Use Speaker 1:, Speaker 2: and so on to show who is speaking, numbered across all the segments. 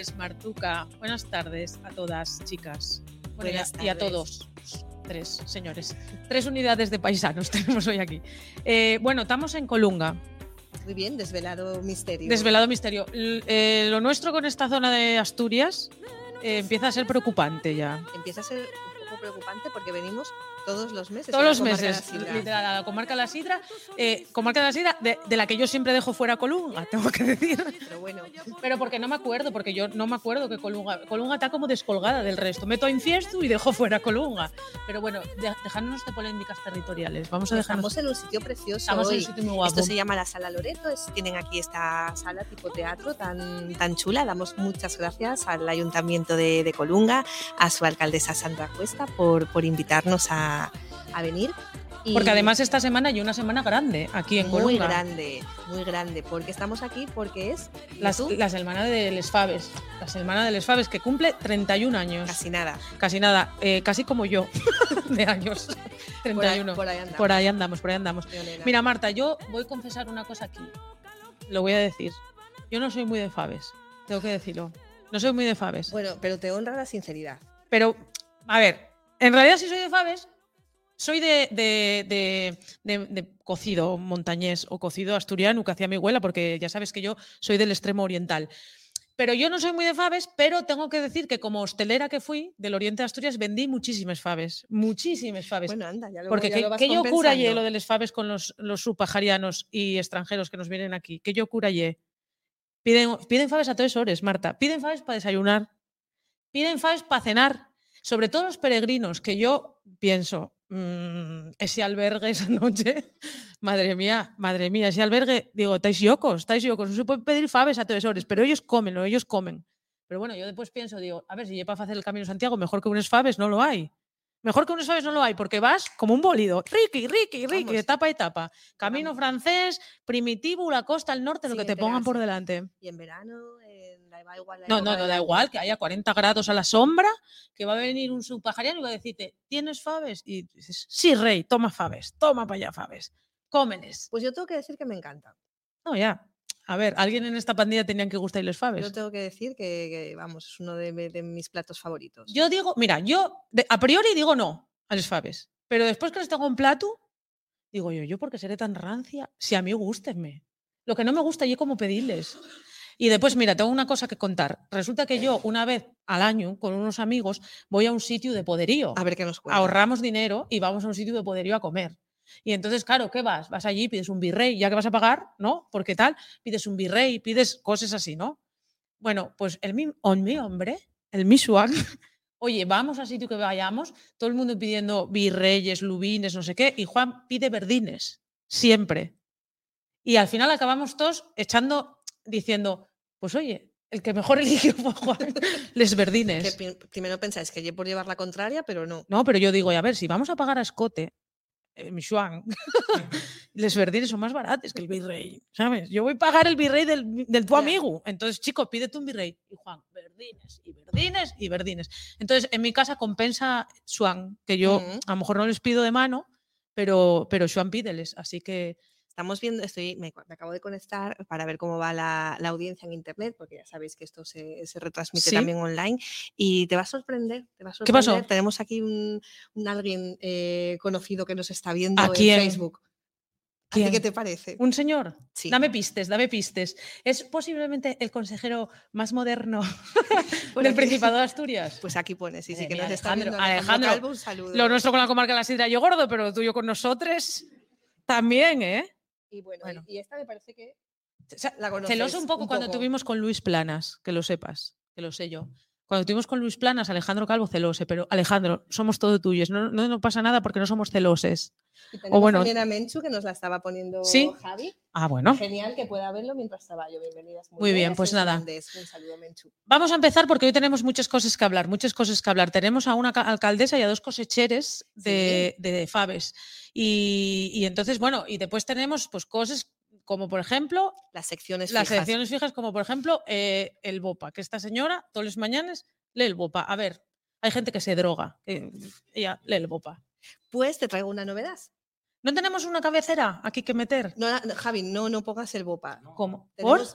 Speaker 1: Es Martuca. Buenas tardes a todas, chicas. Bueno, y a-
Speaker 2: Buenas
Speaker 1: y a todos. Tres, señores. Tres unidades de paisanos tenemos hoy aquí. Eh, bueno, estamos en Colunga.
Speaker 2: Muy bien, desvelado misterio.
Speaker 1: Desvelado misterio. L- eh, lo nuestro con esta zona de Asturias eh, empieza a ser preocupante ya.
Speaker 2: Empieza a ser un poco preocupante porque venimos todos los meses.
Speaker 1: Todos los
Speaker 2: comarca de la
Speaker 1: meses, literal, a la comarca de la Sidra, eh, comarca de la Sidra, de, de la que yo siempre dejo fuera Colunga, tengo que decir.
Speaker 2: Pero bueno,
Speaker 1: Pero porque no me acuerdo, porque yo no me acuerdo que Colunga, Colunga está como descolgada del resto. Meto a Infiesto y dejo fuera Colunga. Pero bueno, de- dejadnos de polémicas territoriales. Vamos a dejarnos.
Speaker 2: estamos en un sitio precioso
Speaker 1: Estamos en
Speaker 2: hoy.
Speaker 1: un sitio muy guapo.
Speaker 2: Esto se llama la Sala Loreto. es- tienen aquí esta sala tipo teatro tan, tan chula. Damos muchas gracias al Ayuntamiento de, de Colunga, a su alcaldesa Sandra Cuesta por, por invitarnos a, a venir. Y
Speaker 1: Porque además esta semana hay una semana grande aquí en
Speaker 2: muy
Speaker 1: Colunga.
Speaker 2: grande, muy grande. Porque estamos aquí porque es
Speaker 1: La, la semana de Les Faves. La semana de Les Faves que cumple 31 años.
Speaker 2: casi nada.
Speaker 1: Casi nada. eh, casi como yo de años.
Speaker 2: Por ahí,
Speaker 1: 31.
Speaker 2: por ahí andamos.
Speaker 1: Por ahí andamos, por ahí andamos. Mira, Marta, yo voy a confesar una cosa aquí. Lo voy a decir. Yo no soy muy de faves. Tengo que decirlo. No soy muy de faves.
Speaker 2: Bueno, pero te honra la sinceridad.
Speaker 1: Pero, a ver, en realidad si soy de faves, soy de, de- de- de- de cocido montañés o cocido asturiano que hacía mi abuela, porque ya sabes que yo soy del extremo oriental. Pero yo no soy muy de faves, pero tengo que decir que como hostelera que fui del oriente de Asturias, vendí muchísimas faves. Muchísimas faves.
Speaker 2: Bueno, anda, ya lo,
Speaker 1: Porque
Speaker 2: ya
Speaker 1: qué,
Speaker 2: lo vas
Speaker 1: qué yo cura lo de les faves con los, los subsaharianos y extranjeros que nos vienen aquí. ¿Qué yo cura? Piden, piden faves a todas horas, Marta. Piden faves para desayunar. Piden faves para cenar. Sobre todo los peregrinos, que yo pienso, mm, ese albergue esa noche, madre mía, madre mía, ese albergue, digo, estáis yocos, estáis yocos, no se puede pedir faves a todas horas, pero ellos comen, ellos comen. Pero bueno, yo después pienso, digo, a ver, si lleva para hacer el Camino de Santiago, mejor que unos faves no lo hay. Mejor que unos faves no lo hay, porque vas como un bólido. Ricky, Ricky, Ricky,
Speaker 2: Vamos.
Speaker 1: etapa a etapa. Camino
Speaker 2: Vamos.
Speaker 1: francés, primitivo, la costa, el norte, lo que te pongan por delante.
Speaker 2: Y en verano, da igual.
Speaker 1: No, no, no da igual que haya 40 grados a la sombra, que va a venir un subpajariano y va a decirte, ¿tienes faves? Y dices, sí, rey, toma faves, toma para allá faves, cómenes.
Speaker 2: Pues yo tengo que decir que me encanta.
Speaker 1: No, ya. A ver, alguien en esta pandilla tenían que gustar y los faves.
Speaker 2: Yo tengo que decir que, que, vamos, es uno de, de mis platos favoritos.
Speaker 1: Yo digo, mira, yo de- a priori digo no a los faves, pero después que les tengo en plato, digo yo, ¿yo por qué seré tan rancia? Si a mí gustenme. Lo que no me gusta es cómo pedirles. Y después, mira, tengo una cosa que contar. Resulta que yo una vez al año con unos amigos voy a un sitio de poderío.
Speaker 2: A ver qué nos cuenta.
Speaker 1: Ahorramos dinero y vamos a un sitio de poderío a comer. Y entonces, claro, ¿qué vas? Vas allí, pides un virrey, ya que vas a pagar, ¿no? Porque tal, pides un virrey, pides cosas así, ¿no? Bueno, pues el mi, mi hombre, el mi swag, oye, vamos al sitio que vayamos, todo el mundo pidiendo virreyes, lubines, no sé qué, y Juan pide verdines, siempre. Y al final acabamos todos echando, diciendo, pues oye, el que mejor eligió fue Juan, les
Speaker 2: Que primero pensáis que yo por llevar la contraria, pero no.
Speaker 1: No, pero yo digo, y a ver, si vamos a pagar a escote, eh, mi Xuan, les verdines son más baratos que el virrey, ¿sabes? Yo voy a pagar el virrey del, del tu amigo. Entonces, chico, pídete un virrey. Y Juan, verdines, y verdines, y verdines. Entonces, en mi casa compensa Xuan, que yo a lo mejor no les pido de mano, pero, pero Xuan pídeles. Así que,
Speaker 2: Estamos viendo, estoy, me, me acabo de conectar para ver cómo va la, la audiencia en internet, porque ya sabéis que esto se, se retransmite
Speaker 1: Sí.
Speaker 2: también online. Y te va a sorprender, te va a
Speaker 1: ¿Qué pasó?
Speaker 2: sorprender. Tenemos aquí un, un alguien eh, conocido que nos está viendo
Speaker 1: ¿A
Speaker 2: en
Speaker 1: quién?
Speaker 2: Facebook. ¿A ti
Speaker 1: ¿Quién?
Speaker 2: qué te parece?
Speaker 1: un señor.
Speaker 2: Sí.
Speaker 1: Dame pistes, dame pistes. Es posiblemente el consejero más moderno del. Principado de Asturias.
Speaker 2: Pues aquí pone, sí, sí, que nos está
Speaker 1: Alejandro,
Speaker 2: viendo Alejandro,
Speaker 1: Alejandro,
Speaker 2: Calvo, un saludo.
Speaker 1: Lo nuestro con la comarca de la sidra yo gordo, pero lo tuyo con nosotros también, ¿eh?
Speaker 2: Y bueno,
Speaker 1: Bueno.
Speaker 2: y esta me parece que
Speaker 1: O sea,
Speaker 2: la
Speaker 1: celoso un poco cuando tuvimos con Luis Planas, que lo sepas, que lo sé yo. Cuando tuvimos con Luis Planas, Alejandro Calvo celose, pero Alejandro, somos todo tuyos, no, no, no pasa nada porque no somos celoses.
Speaker 2: Y tenemos
Speaker 1: o bueno-
Speaker 2: también a Menchu, que nos la estaba poniendo
Speaker 1: Sí.
Speaker 2: Javi.
Speaker 1: Ah, bueno.
Speaker 2: Genial que pueda verlo mientras estaba yo. Bienvenidas.
Speaker 1: Muy bien,
Speaker 2: buenas
Speaker 1: pues nada.
Speaker 2: Un saludo, Menchu.
Speaker 1: Vamos a empezar porque hoy tenemos muchas cosas que hablar, muchas cosas que hablar. Tenemos a una ca- alcaldesa y a dos cosecheres de, de faves. Y, y entonces, bueno, y después tenemos pues cosas como, por ejemplo,
Speaker 2: Las secciones
Speaker 1: las
Speaker 2: fijas.
Speaker 1: secciones fijas, como por ejemplo eh, el BOPA, que esta señora todos los mañanas lee el BOPA. A ver, hay gente que se droga, que ella lee el BOPA.
Speaker 2: Pues te traigo una novedad.
Speaker 1: ¿No tenemos una cabecera aquí que meter?
Speaker 2: No, no, Javi, no, no pongas el BOPA.
Speaker 1: ¿Cómo?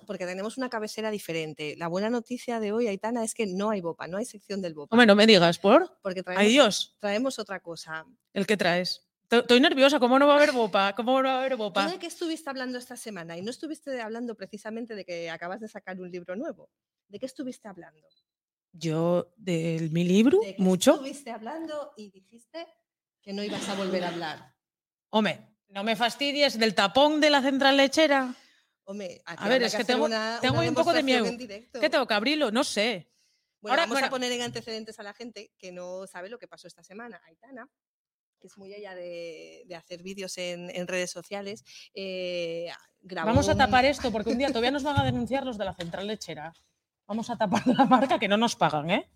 Speaker 2: Porque tenemos una cabecera diferente. La buena noticia de hoy, Aitana, es que no hay BOPA, no hay sección del BOPA.
Speaker 1: Hombre, no me digas, ¿por?
Speaker 2: porque
Speaker 1: Ay, Dios,
Speaker 2: traemos otra cosa.
Speaker 1: el que traes. To- Estoy nerviosa, ¿cómo no va a haber bopa? ¿Cómo no va a haber
Speaker 2: ¿Tú
Speaker 1: bopa?
Speaker 2: de qué estuviste hablando esta semana? Y no estuviste hablando precisamente de que acabas de sacar un libro nuevo. ¿De qué estuviste hablando?
Speaker 1: Yo, de mi libro,
Speaker 2: ¿De qué
Speaker 1: mucho.
Speaker 2: estuviste hablando y dijiste que no ibas a volver a hablar?
Speaker 1: Hombre, no me fastidies del tapón de la central lechera.
Speaker 2: Hombre, aquí
Speaker 1: A ver, es que tengo-
Speaker 2: una-
Speaker 1: tengo
Speaker 2: una
Speaker 1: un poco de miedo. ¿Qué tengo que abrirlo? No sé.
Speaker 2: Bueno,
Speaker 1: Ahora,
Speaker 2: vamos
Speaker 1: bueno.
Speaker 2: a poner en antecedentes a la gente que no sabe lo que pasó esta semana. Aitana, que es muy ella de, de hacer vídeos en, en redes sociales, eh, grabó
Speaker 1: Vamos a
Speaker 2: un-
Speaker 1: tapar esto porque un día todavía nos van a denunciar los de la central lechera. Vamos a tapar la marca que no nos pagan, ¿eh?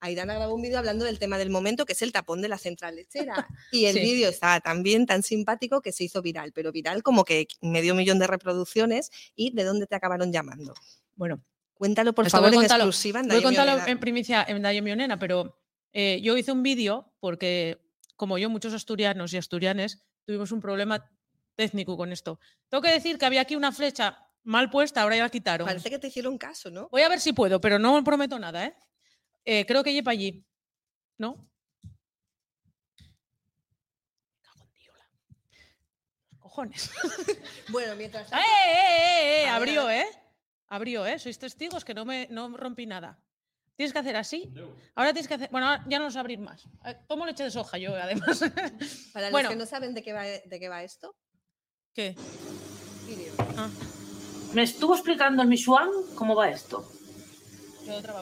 Speaker 2: Aitana grabó un vídeo hablando del tema del momento, que es el tapón de la central lechera. Y el
Speaker 1: Sí.
Speaker 2: vídeo estaba tan bien, tan simpático, que se hizo viral. Pero viral como que medio millón de reproducciones. ¿Y de dónde te acabaron llamando?
Speaker 1: Bueno,
Speaker 2: Cuéntalo, por favor, en exclusiva. en
Speaker 1: voy a contarlo en primicia en Dayo Mionena, pero eh, yo hice un vídeo porque, como yo, muchos asturianos y asturianes tuvimos un problema técnico con esto. Tengo que decir que había aquí una flecha mal puesta, ahora ya la quitaron.
Speaker 2: Parece que te hicieron caso, ¿no?
Speaker 1: Voy a ver si puedo, pero no prometo nada, ¿eh? Eh, creo que lleva allí. ¿No? Cojones.
Speaker 2: Bueno, mientras
Speaker 1: ¡Eh, eh, eh, eh! Abrió. ¿eh? Abrió, ¿eh? Sois testigos que no me no rompí nada. Tienes que hacer así. Ahora tienes que hacer. Bueno, ahora ya no lo sé abrir más. Eh, Tomo leche de soja yo, además.
Speaker 2: para los que no saben de qué va, de qué va esto,
Speaker 1: ¿Qué? Ah,
Speaker 3: Me estuvo explicando el Michuan cómo va esto.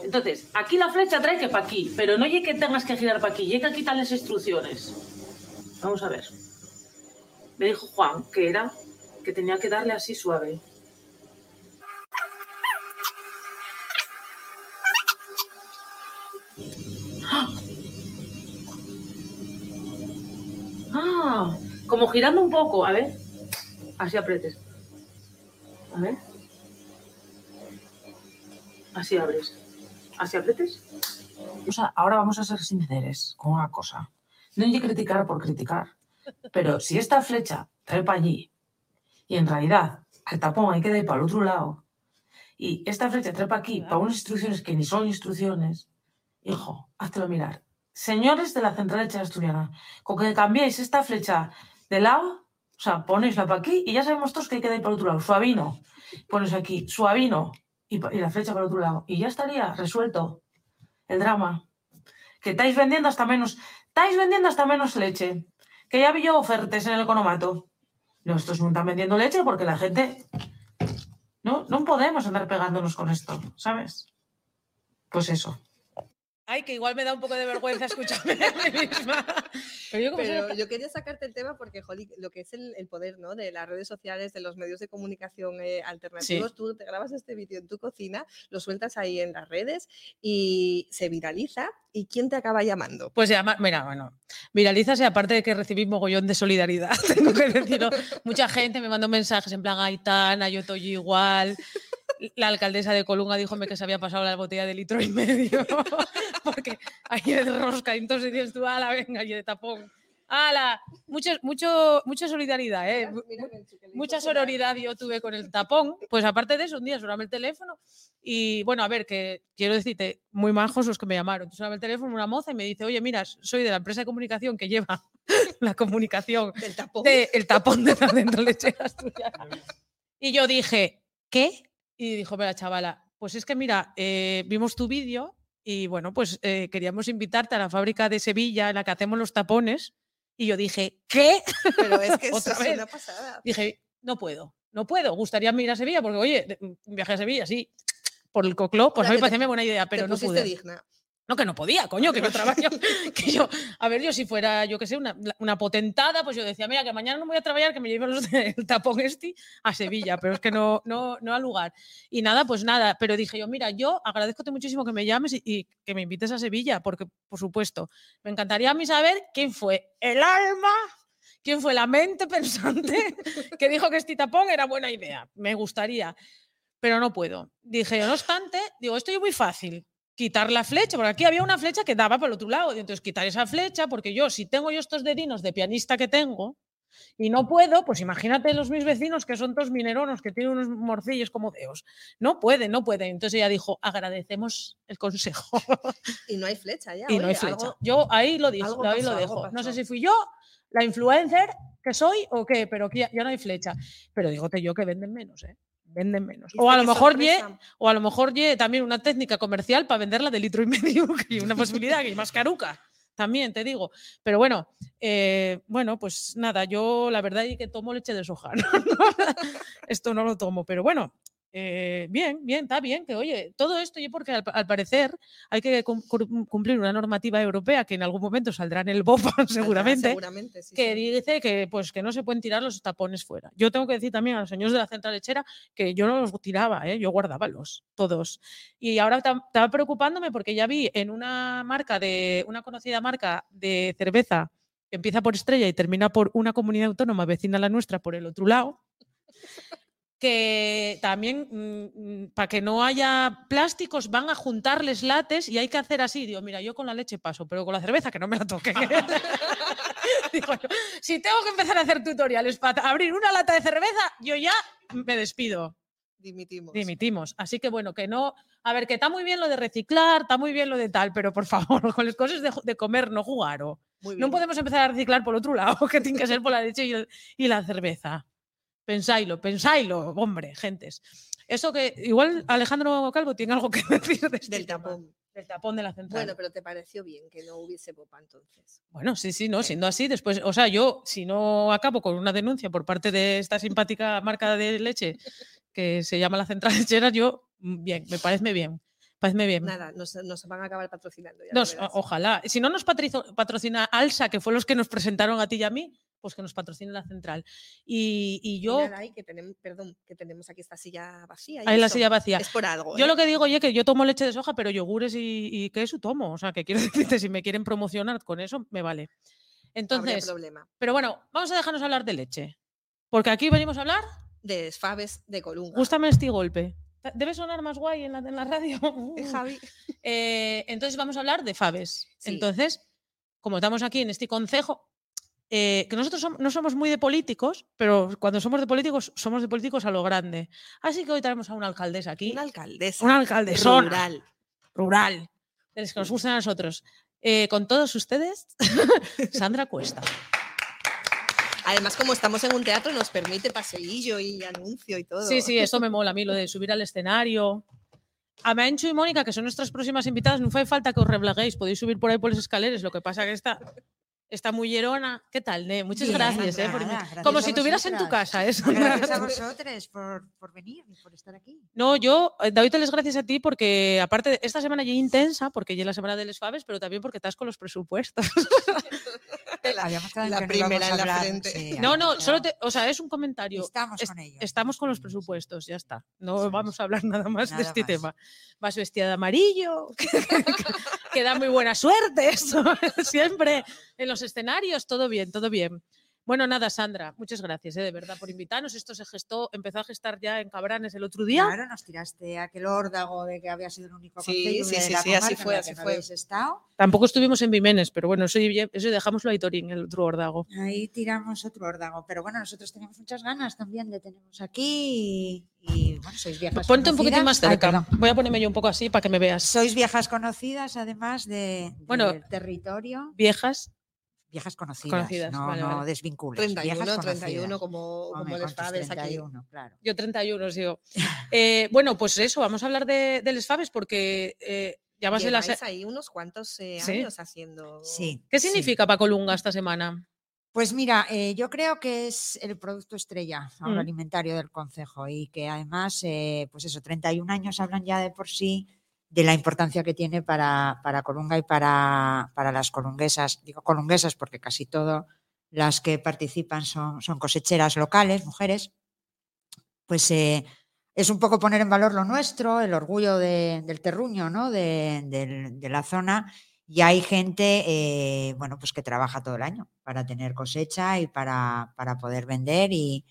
Speaker 3: Entonces, aquí la flecha trae que para aquí, pero no llegue que tengas que girar para aquí, llegue que quitar las instrucciones. Vamos a ver. Me dijo Juan que era que tenía que darle así suave. Como girando un poco, a ver. Así apretes. A ver. Así abres. Así apretes. O sea, ahora vamos a ser sinceros con una cosa. No hay que criticar por criticar. Pero si esta flecha trae para allí y en realidad el tapón hay que dar para el otro lado y esta flecha trae aquí para unas instrucciones que ni son instrucciones, hijo, háztelo mirar. Señores de la central leche asturiana, con que cambiéis esta flecha de lado, o sea, ponéisla para aquí y ya sabemos todos que hay que dar para otro lado. Suavino, pones aquí, suavino y, la flecha para otro lado. Y ya estaría resuelto el drama. Que estáis vendiendo hasta menos, estáis vendiendo hasta menos leche. Que ya vi ofertas en el economato. No, estos no están vendiendo leche porque la gente. No, no podemos andar pegándonos con esto, ¿sabes? Pues eso.
Speaker 1: Ay, que igual me da un poco de vergüenza escucharme a mí misma. Pero yo
Speaker 2: Pero quería sacarte el tema porque, jolí, lo que es el, el poder ¿no? de las redes sociales, de los medios de comunicación eh, alternativos, tú te grabas este vídeo en tu cocina, lo sueltas ahí en las redes y se viraliza. ¿Y quién te acaba llamando?
Speaker 1: Pues ya, ma- mira, bueno, viralizas y aparte de que recibí mogollón de solidaridad, tengo que decirlo. Mucha gente me mandó mensajes en plan, Aitana, yo estoy igual. La alcaldesa de Colunga díjome que se había pasado la botella de litro y medio, porque ahí de rosca, y entonces dices tú, ala, venga, y de tapón. ¡Hala! Mucho, mucho, mucha solidaridad, ¿eh? Mucha sororidad yo tuve con el tapón. Pues aparte de eso, un día sonaba el teléfono y bueno, a ver, que quiero decirte, muy majos los que me llamaron. Sonaba el teléfono una moza y me dice, oye, mira, soy de la empresa de comunicación que lleva la comunicación
Speaker 2: Del tapón.
Speaker 1: de el tapón de la dentro lechera asturiana. Y yo dije, ¿qué? Y dijo, mira, chavala, pues es que mira, eh, vimos tu vídeo y bueno, pues eh, queríamos invitarte a la fábrica de Sevilla en la que hacemos los tapones. Y yo dije, ¿qué?
Speaker 2: Pero es que
Speaker 1: Otra
Speaker 2: es
Speaker 1: vez.
Speaker 2: una pasada.
Speaker 1: dije, no puedo, no puedo. Gustaría ir a Sevilla porque, oye, un viaje a Sevilla, sí, por el cocló, pues a mí me parecía buena idea, pero
Speaker 2: Te
Speaker 1: no pude.
Speaker 2: digna.
Speaker 1: No, que no podía, coño, que yo trabajo. que yo, a ver, yo si fuera, yo qué sé, una, una potentada, pues yo decía, mira, que mañana no voy a trabajar, que me lleven los del tapón este a Sevilla, pero es que no, no, no al lugar. Y nada, pues nada, pero dije yo, mira, yo agradezcote muchísimo que me llames y, y que me invites a Sevilla, porque, por supuesto, me encantaría a mí saber quién fue el alma, quién fue la mente pensante que dijo que este tapón era buena idea. Me gustaría, pero no puedo. Dije, no obstante, digo, esto es muy fácil quitar la flecha, porque aquí había una flecha que daba para el otro lado. Y entonces quitar esa flecha, porque yo, si tengo yo estos dedinos de pianista que tengo, Y no puedo, pues imagínate los mis vecinos que son todos mineronos, que tienen unos morcillos como deos. No pueden, no pueden. Entonces ella dijo, agradecemos el consejo.
Speaker 2: Y no hay flecha ya.
Speaker 1: y no hay flecha.
Speaker 2: algo-
Speaker 1: yo ahí lo dije,
Speaker 2: algo
Speaker 1: ahí lo
Speaker 2: pasó,
Speaker 1: dejo. No sé si fui yo, la influencer que soy o qué, pero que ya, ya no hay flecha. Pero dígote yo que venden menos, ¿eh? Venden menos. O
Speaker 2: ¿Viste
Speaker 1: a lo mejor ye, o a lo mejor ye también una técnica comercial para venderla de litro y medio, que una posibilidad que es más caruca. También te digo. Pero bueno, eh, bueno, pues nada, yo la verdad es que tomo leche de soja. ¿no? Esto no lo tomo, pero bueno, eh, bien, bien, está bien que, oye, todo esto y porque al, al parecer hay que cum- cum- cumplir una normativa europea que en algún momento saldrá en el BOPA seguramente,
Speaker 2: seguramente, sí,
Speaker 1: que
Speaker 2: sí.
Speaker 1: dice que, pues, que no se pueden tirar los tapones fuera. Yo tengo que decir también a los señores de la central lechera que yo no los tiraba, ¿eh? yo guardaba los, todos. Y ahora estaba preocupándome porque ya vi en una marca de, una conocida marca de cerveza que empieza por estrella y termina por una comunidad autónoma vecina a la nuestra por el otro lado, que también para que no haya plásticos van a juntarles lates y hay que hacer así. Digo, mira, yo con la leche paso, pero con la cerveza que no me la toquen. Digo yo, si tengo que empezar a hacer tutoriales para abrir una lata de cerveza, yo ya me despido
Speaker 2: Dimitimos.
Speaker 1: dimitimos. Así que bueno, que no. A ver, que está muy bien lo de reciclar, está muy bien lo de tal, pero por favor, con las cosas de, de comer, no jugar. No podemos empezar a reciclar por otro lado, que tiene que ser por la leche y, y la cerveza. Pensáislo, pensáislo, hombre, gentes. Eso que igual Alejandro Calvo tiene algo que decir de este
Speaker 2: Del
Speaker 1: tema,
Speaker 2: tapón.
Speaker 1: del tapón de la central.
Speaker 2: Bueno, pero te pareció bien que no hubiese popa entonces.
Speaker 1: Bueno, sí, sí, no, siendo así, después, o sea, yo si no acabo con una denuncia por parte de esta simpática marca de leche que se llama la Central Lechera, yo, mm, bien, me parece bien, parece bien.
Speaker 2: Nada, nos, nos van a acabar patrocinando. Ya
Speaker 1: Nos- ojalá. Si no nos patrocina Alsa, que fue los que nos presentaron a ti y a mí, pues que nos patrocine la Central. Y, y
Speaker 2: Y
Speaker 1: yo,
Speaker 2: nada, que tenemos, perdón, que tenemos aquí esta silla vacía. y
Speaker 1: ahí la silla vacía.
Speaker 2: Es por algo.
Speaker 1: Yo
Speaker 2: ¿eh?
Speaker 1: lo que digo, oye, que yo tomo leche de soja, pero yogures y, y queso tomo. O sea, que quiero decirte, si me quieren promocionar con eso, me vale. Entonces,
Speaker 2: problema.
Speaker 1: pero bueno, vamos a dejarnos hablar de leche. Porque aquí venimos a hablar
Speaker 2: De Faves de Colunga.
Speaker 1: Gústame este golpe. Debe sonar más guay en la, en la radio.
Speaker 2: Eh, Javi.
Speaker 1: Eh, entonces vamos a hablar de Faves.
Speaker 2: Sí.
Speaker 1: Entonces, como estamos aquí en este concejo, eh, que nosotros no somos muy de políticos, pero cuando somos de políticos, somos de políticos a lo grande. Así que hoy traemos a una alcaldesa aquí,
Speaker 2: Una alcaldesa.
Speaker 1: una alcaldesona
Speaker 2: rural.
Speaker 1: rural, de las que nos gustan a nosotros. Eh, con todos ustedes, Sandra Cuesta.
Speaker 2: Además, como estamos en un teatro, nos permite paseillo y anuncio y todo.
Speaker 1: Sí, sí, eso me mola a mí, lo de subir al escenario. A Menchu y Mónica, que son nuestras próximas invitadas, no fue falta que os reblaguéis, podéis subir por ahí por las escaleras, lo que pasa que está, está muy llerona. ¿Qué tal, Ne? Muchas
Speaker 4: Bien,
Speaker 1: gracias. eh, por
Speaker 4: gracias
Speaker 1: Como si estuvieras en tu casa. Eso.
Speaker 4: Gracias a vosotros por, por venir y por estar aquí.
Speaker 1: No, yo eh, doy las gracias a ti porque, aparte, esta semana ya intensa, porque ya es la semana de Les Faves, pero también porque estás con los presupuestos.
Speaker 4: Habíamos quedado en
Speaker 2: la primera en la
Speaker 4: hablar,
Speaker 2: frente.
Speaker 4: sí,
Speaker 1: No, no, solo te, o sea, es un comentario.
Speaker 4: Estamos
Speaker 1: Es-
Speaker 4: con ellos.
Speaker 1: Estamos con los
Speaker 4: sí.
Speaker 1: presupuestos, ya está. No vamos a hablar nada más de este
Speaker 4: más.
Speaker 1: tema. Vas vestida de amarillo, que, que da muy buena suerte eso, siempre en los escenarios, todo bien, todo bien. Bueno, nada, Sandra, muchas gracias, eh, de verdad, por invitarnos. Esto se gestó, empezó a gestar ya en Cabranes el otro día.
Speaker 4: Claro, nos tiraste aquel órdago de que había sido el único
Speaker 2: Sí,
Speaker 4: concello
Speaker 2: sí,
Speaker 4: de
Speaker 2: sí,
Speaker 4: la
Speaker 2: sí, así fue, así fue.
Speaker 4: estado.
Speaker 1: Tampoco estuvimos en Vimenes, pero bueno, eso, eso dejámoslo a Torín, el otro órdago.
Speaker 4: Ahí tiramos otro órdago. Pero bueno, nosotros tenemos muchas ganas también de tenernos aquí y, y, bueno, sois viejas
Speaker 1: Ponte un poquitín más.
Speaker 4: Ay,
Speaker 1: cerca. Voy a ponerme yo un poco así para que me veas.
Speaker 4: Sois viejas conocidas, además de,
Speaker 1: Bueno,
Speaker 4: del territorio.
Speaker 1: Viejas,
Speaker 4: Viejas conocidas.
Speaker 1: conocidas,
Speaker 4: no,
Speaker 1: vale,
Speaker 4: no
Speaker 1: vale.
Speaker 4: desvincules.
Speaker 2: 31,
Speaker 4: viejas
Speaker 2: 31,
Speaker 4: conocidas.
Speaker 2: como,
Speaker 4: Hombre,
Speaker 2: como les
Speaker 4: tus
Speaker 2: Faves aquí.
Speaker 4: 31, claro.
Speaker 1: yo 31, os digo. Eh, bueno, pues eso, vamos a hablar de, de Les Faves porque eh, ya va a ser la... se-
Speaker 2: Lleváis ahí unos cuantos eh,
Speaker 1: Sí.
Speaker 2: años haciendo.
Speaker 4: Sí.
Speaker 1: ¿Qué
Speaker 4: sí.
Speaker 1: significa para Colunga esta semana?
Speaker 4: Pues mira, eh, yo creo que es el producto estrella
Speaker 1: Mm.
Speaker 4: agroalimentario del concejo y que además, eh, pues eso, 31 años hablan ya de por sí de la importancia que tiene para, para Colunga y para, para las colunguesas. Digo colunguesas porque casi todas las que participan son, son cosecheras locales, mujeres. Pues eh, es un poco poner en valor lo nuestro, el orgullo de- del terruño, ¿no? de, del- de la zona y hay gente, eh, bueno, pues que trabaja todo el año para tener cosecha y para, para poder vender y,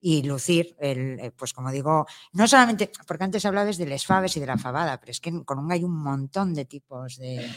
Speaker 4: y lucir, el, eh, pues como digo, no solamente, porque antes hablabas de les faves y de la fabada, pero es que en Colunga hay un montón de tipos de...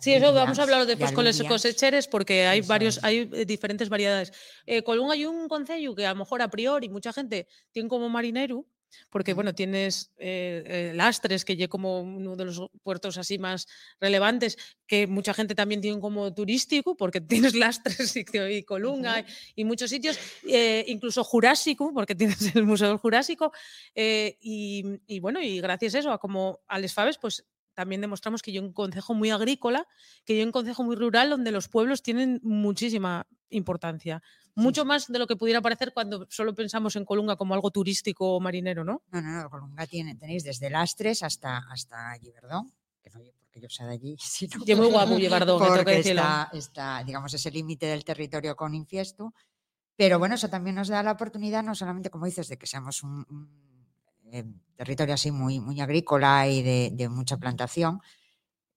Speaker 1: Sí, eso vamos a hablarlo
Speaker 4: y
Speaker 1: después con los cosecheres porque hay
Speaker 4: Eso
Speaker 1: varios,
Speaker 4: es.
Speaker 1: hay eh, diferentes variedades. Eh, Colún hay un concello que a lo mejor a priori mucha gente tiene como marinero, porque bueno, tienes eh, eh, Lastres, que es como uno de los puertos así más relevantes, que mucha gente también tiene como turístico, porque tienes Lastres y, y Colunga y muchos sitios, eh, incluso Jurásico, porque tienes el Museo del Jurásico, eh, y, y bueno, y gracias a eso, a como a Les Faves, pues también demostramos que yo un concejo muy agrícola, que yo un concejo muy rural donde los pueblos tienen muchísima importancia. Mucho más de lo que pudiera parecer cuando solo pensamos en Colunga como algo turístico o marinero, ¿no?
Speaker 4: No, no, no, Colunga tiene, tenéis desde Lastres hasta, hasta Giverdón, que no porque yo sea de allí, sino
Speaker 1: Y es muy guapo Llevardón, tengo que decirlo.
Speaker 4: está, está, digamos, ese límite del territorio con Infiesto. Pero bueno, eso también nos da la oportunidad, no solamente, como dices, de que seamos un, un, eh, territorio así muy, muy agrícola y de, de mucha plantación,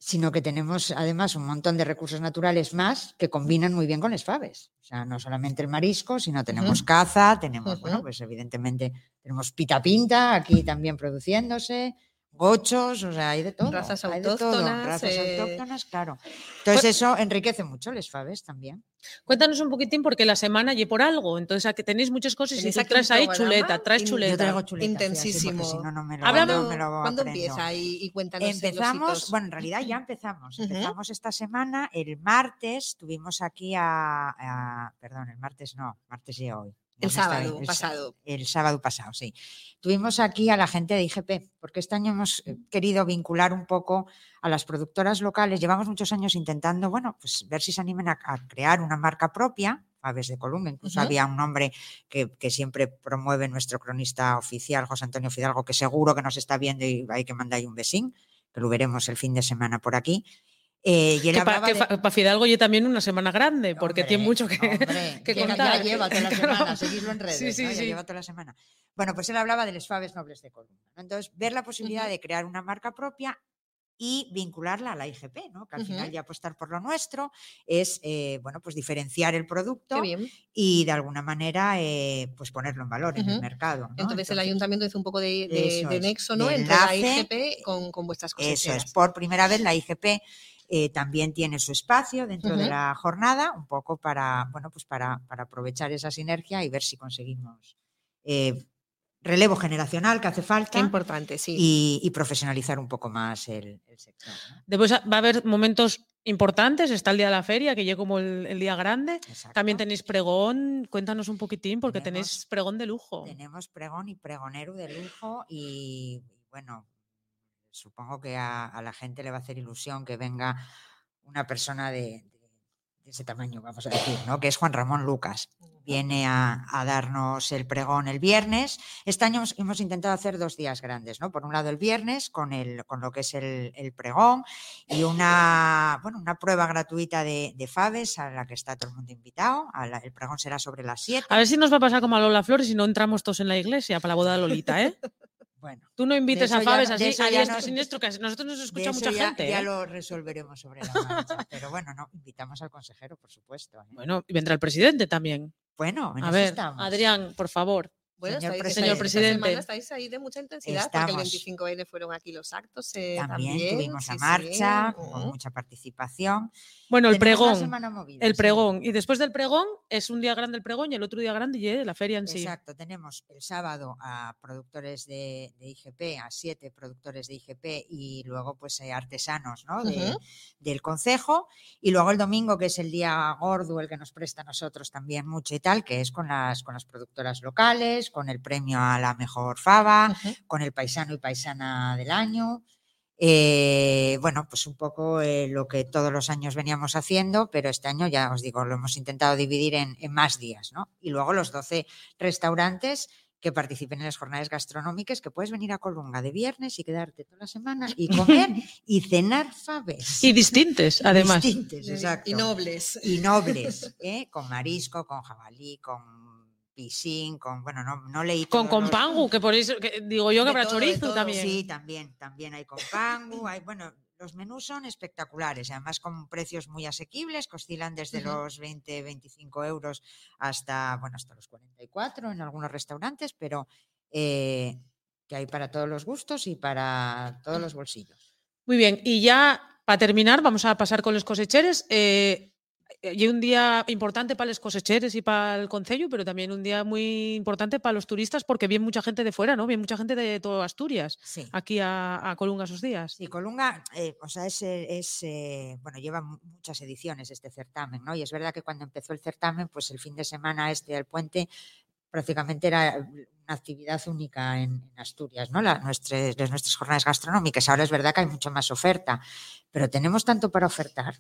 Speaker 4: sino que tenemos además un montón de recursos naturales más que combinan muy bien con las faves. O sea, no solamente el marisco, sino tenemos caza, tenemos, bueno, pues evidentemente tenemos pita pinta aquí también produciéndose, gochos, o sea, hay de todo.
Speaker 2: Razas autóctonas,
Speaker 4: razas
Speaker 2: eh,
Speaker 4: autóctonas, claro. Entonces eso enriquece mucho les faves también.
Speaker 1: Cuéntanos un poquitín porque la semana y por algo, entonces a que tenéis muchas cosas y tú
Speaker 2: aquí
Speaker 1: traes ahí chuleta, traes chuleta.
Speaker 4: Yo traigo chuleta, sí,
Speaker 2: Intensísimo.
Speaker 4: si no, no me lo,
Speaker 1: Háblame-
Speaker 4: no
Speaker 2: ¿Cuándo,
Speaker 4: me lo
Speaker 2: cuándo
Speaker 4: aprendo.
Speaker 2: empieza? Y, y cuéntanos
Speaker 4: Empezamos, bueno, en realidad ya empezamos. Empezamos esta semana, el martes, tuvimos aquí a, a- perdón, el martes no, martes y hoy.
Speaker 2: El
Speaker 4: ¿Dónde está?
Speaker 2: sábado
Speaker 4: El
Speaker 2: pasado.
Speaker 4: El sábado pasado, sí. Tuvimos aquí a la gente de IGP, porque este año hemos eh, querido vincular un poco a las productoras locales. Llevamos muchos años intentando, bueno, pues ver si se animan a, a crear una marca propia, Aves de Columna. Incluso había un nombre que, que siempre promueve nuestro cronista oficial, José Antonio Fidalgo, que seguro que nos está viendo y hay que mandar ahí un besín, que lo veremos el fin de semana por aquí. Eh, y él
Speaker 1: Que para Fidalgo y también una semana grande, porque tiene mucho que,
Speaker 4: hombre,
Speaker 1: que
Speaker 4: ya-
Speaker 1: contar.
Speaker 4: Ya lleva toda la
Speaker 1: Claro.
Speaker 4: semana, seguirlo en redes,
Speaker 1: Sí, sí,
Speaker 4: ¿no? Ya
Speaker 1: sí.
Speaker 4: lleva toda la semana. Bueno, pues él hablaba de los faves nobles de Columna. ¿no? Entonces, ver la posibilidad de crear una marca propia y vincularla a la IGP, ¿no? Que al final ya apostar por lo nuestro es, eh, bueno, pues diferenciar el producto y de alguna manera, eh, pues ponerlo en valor en el mercado. ¿no?
Speaker 2: Entonces, el ayuntamiento hizo un poco de, de-
Speaker 4: Eso
Speaker 2: nexo ¿no? entre la. IGP con, con vuestras
Speaker 4: Eso
Speaker 2: cosecheras.
Speaker 4: es, por primera vez la IGP eh, también tiene su espacio dentro de la jornada, un poco para, bueno, pues para, para aprovechar esa sinergia y ver si conseguimos eh, relevo generacional que hace
Speaker 2: Qué
Speaker 4: falta
Speaker 2: importante, sí.
Speaker 4: y, y profesionalizar un poco más el, el sector. ¿no?
Speaker 1: Después va a haber momentos importantes, está el día de la feria, que llega como el, el día grande. También tenéis pregón, cuéntanos un poquitín, porque tenéis pregón de lujo.
Speaker 4: Tenemos pregón y pregonero de lujo y bueno, supongo que a, a la gente le va a hacer ilusión que venga una persona de, de- de ese tamaño, vamos a decir, ¿no? que es Juan Ramón Lucas. Viene a, a darnos el pregón el viernes. Este año hemos, intentado hacer dos días grandes, ¿no? Por un lado el viernes con, el, con lo que es el, el pregón y una, bueno, una prueba gratuita de, de faves a la que está todo el mundo invitado. La- el pregón será sobre las 7.
Speaker 1: A ver si nos va a pasar como a Lola Flores y no entramos todos en la iglesia para la boda de Lolita, ¿eh?
Speaker 4: Bueno,
Speaker 1: Tú no invites a
Speaker 4: de
Speaker 1: así, a diestro
Speaker 4: no-
Speaker 1: siniestro, que nosotros nos escucha mucha
Speaker 4: ya,
Speaker 1: gente.
Speaker 4: ya
Speaker 1: ¿eh?
Speaker 4: lo resolveremos sobre la marcha. Pero bueno, no, invitamos al consejero, por supuesto. ¿eh?
Speaker 1: Bueno, y vendrá el presidente también.
Speaker 4: Bueno, en
Speaker 1: A
Speaker 4: eso
Speaker 1: ver,
Speaker 4: estamos.
Speaker 1: Adrián, por favor.
Speaker 2: Bueno,
Speaker 4: Señor
Speaker 2: estáis,
Speaker 4: presidente.
Speaker 2: esta
Speaker 1: Presidente.
Speaker 2: semana estáis ahí de mucha intensidad, porque el
Speaker 4: Estamos.
Speaker 2: 25N fueron aquí los actos. eh,
Speaker 4: También,
Speaker 2: también,
Speaker 4: tuvimos
Speaker 2: sí,
Speaker 4: a
Speaker 2: sí.
Speaker 4: marcha, con
Speaker 2: Ujú.
Speaker 4: mucha participación.
Speaker 1: Bueno, el pregón.
Speaker 4: semana movida,
Speaker 1: El
Speaker 4: sí.
Speaker 1: pregón. Y después del pregón es un día grande el pregón y el otro día grande y eh, la feria en sí.
Speaker 4: Exacto, tenemos el sábado a productores de, de IGP, a siete productores de IGP y luego pues eh, artesanos ¿no? de-
Speaker 2: Ujú.
Speaker 4: del concejo y luego el domingo que es el día gordo, el que nos presta a nosotros también mucho y tal, que es con las, con las productoras locales, con el premio a la mejor fava, con el paisano y paisana del año. Eh, bueno, pues un poco eh, lo que todos los años veníamos haciendo, pero este año ya os digo, lo hemos intentado dividir en, en más días, ¿no? Y luego los 12 restaurantes que participen en las jornadas gastronómicas, que puedes venir a Colunga de viernes y quedarte toda la semana y comer y cenar faves.
Speaker 1: Y distintes, además.
Speaker 4: Distintes,
Speaker 2: De-
Speaker 4: exacto
Speaker 2: Y nobles.
Speaker 4: y nobles, ¿eh? con marisco, con jabalí, con piscín, con, bueno, no, no leí
Speaker 1: Con
Speaker 4: los-
Speaker 1: compangu, que por eso que digo yo que habrá chorizo
Speaker 2: todo.
Speaker 1: también.
Speaker 4: Sí, también, también hay compangu, hay, bueno, los menús son espectaculares, además con precios muy asequibles, que oscilan desde los 20, 25 euros hasta, bueno, hasta los 44 en algunos restaurantes, pero eh, que hay para todos los gustos y para todos los bolsillos.
Speaker 1: Muy bien, y ya para terminar, vamos a pasar con los cosecheres. Eh, y un día importante para los cosecheres y para el concello, pero también un día muy importante para los turistas porque viene mucha gente de fuera, ¿no? Viene mucha gente de todo Asturias
Speaker 4: Sí.
Speaker 1: aquí a, a Colunga esos días.
Speaker 4: Sí, Colunga, eh, o sea, es, eh, es, eh, bueno, lleva mu- muchas ediciones este certamen, ¿no? Y es verdad que cuando empezó el certamen, pues el fin de semana este del puente prácticamente era una actividad única en, en Asturias, ¿no? La, nuestras, las nuestras jornadas gastronómicas. Ahora es verdad que hay mucho más oferta, pero tenemos tanto para ofertar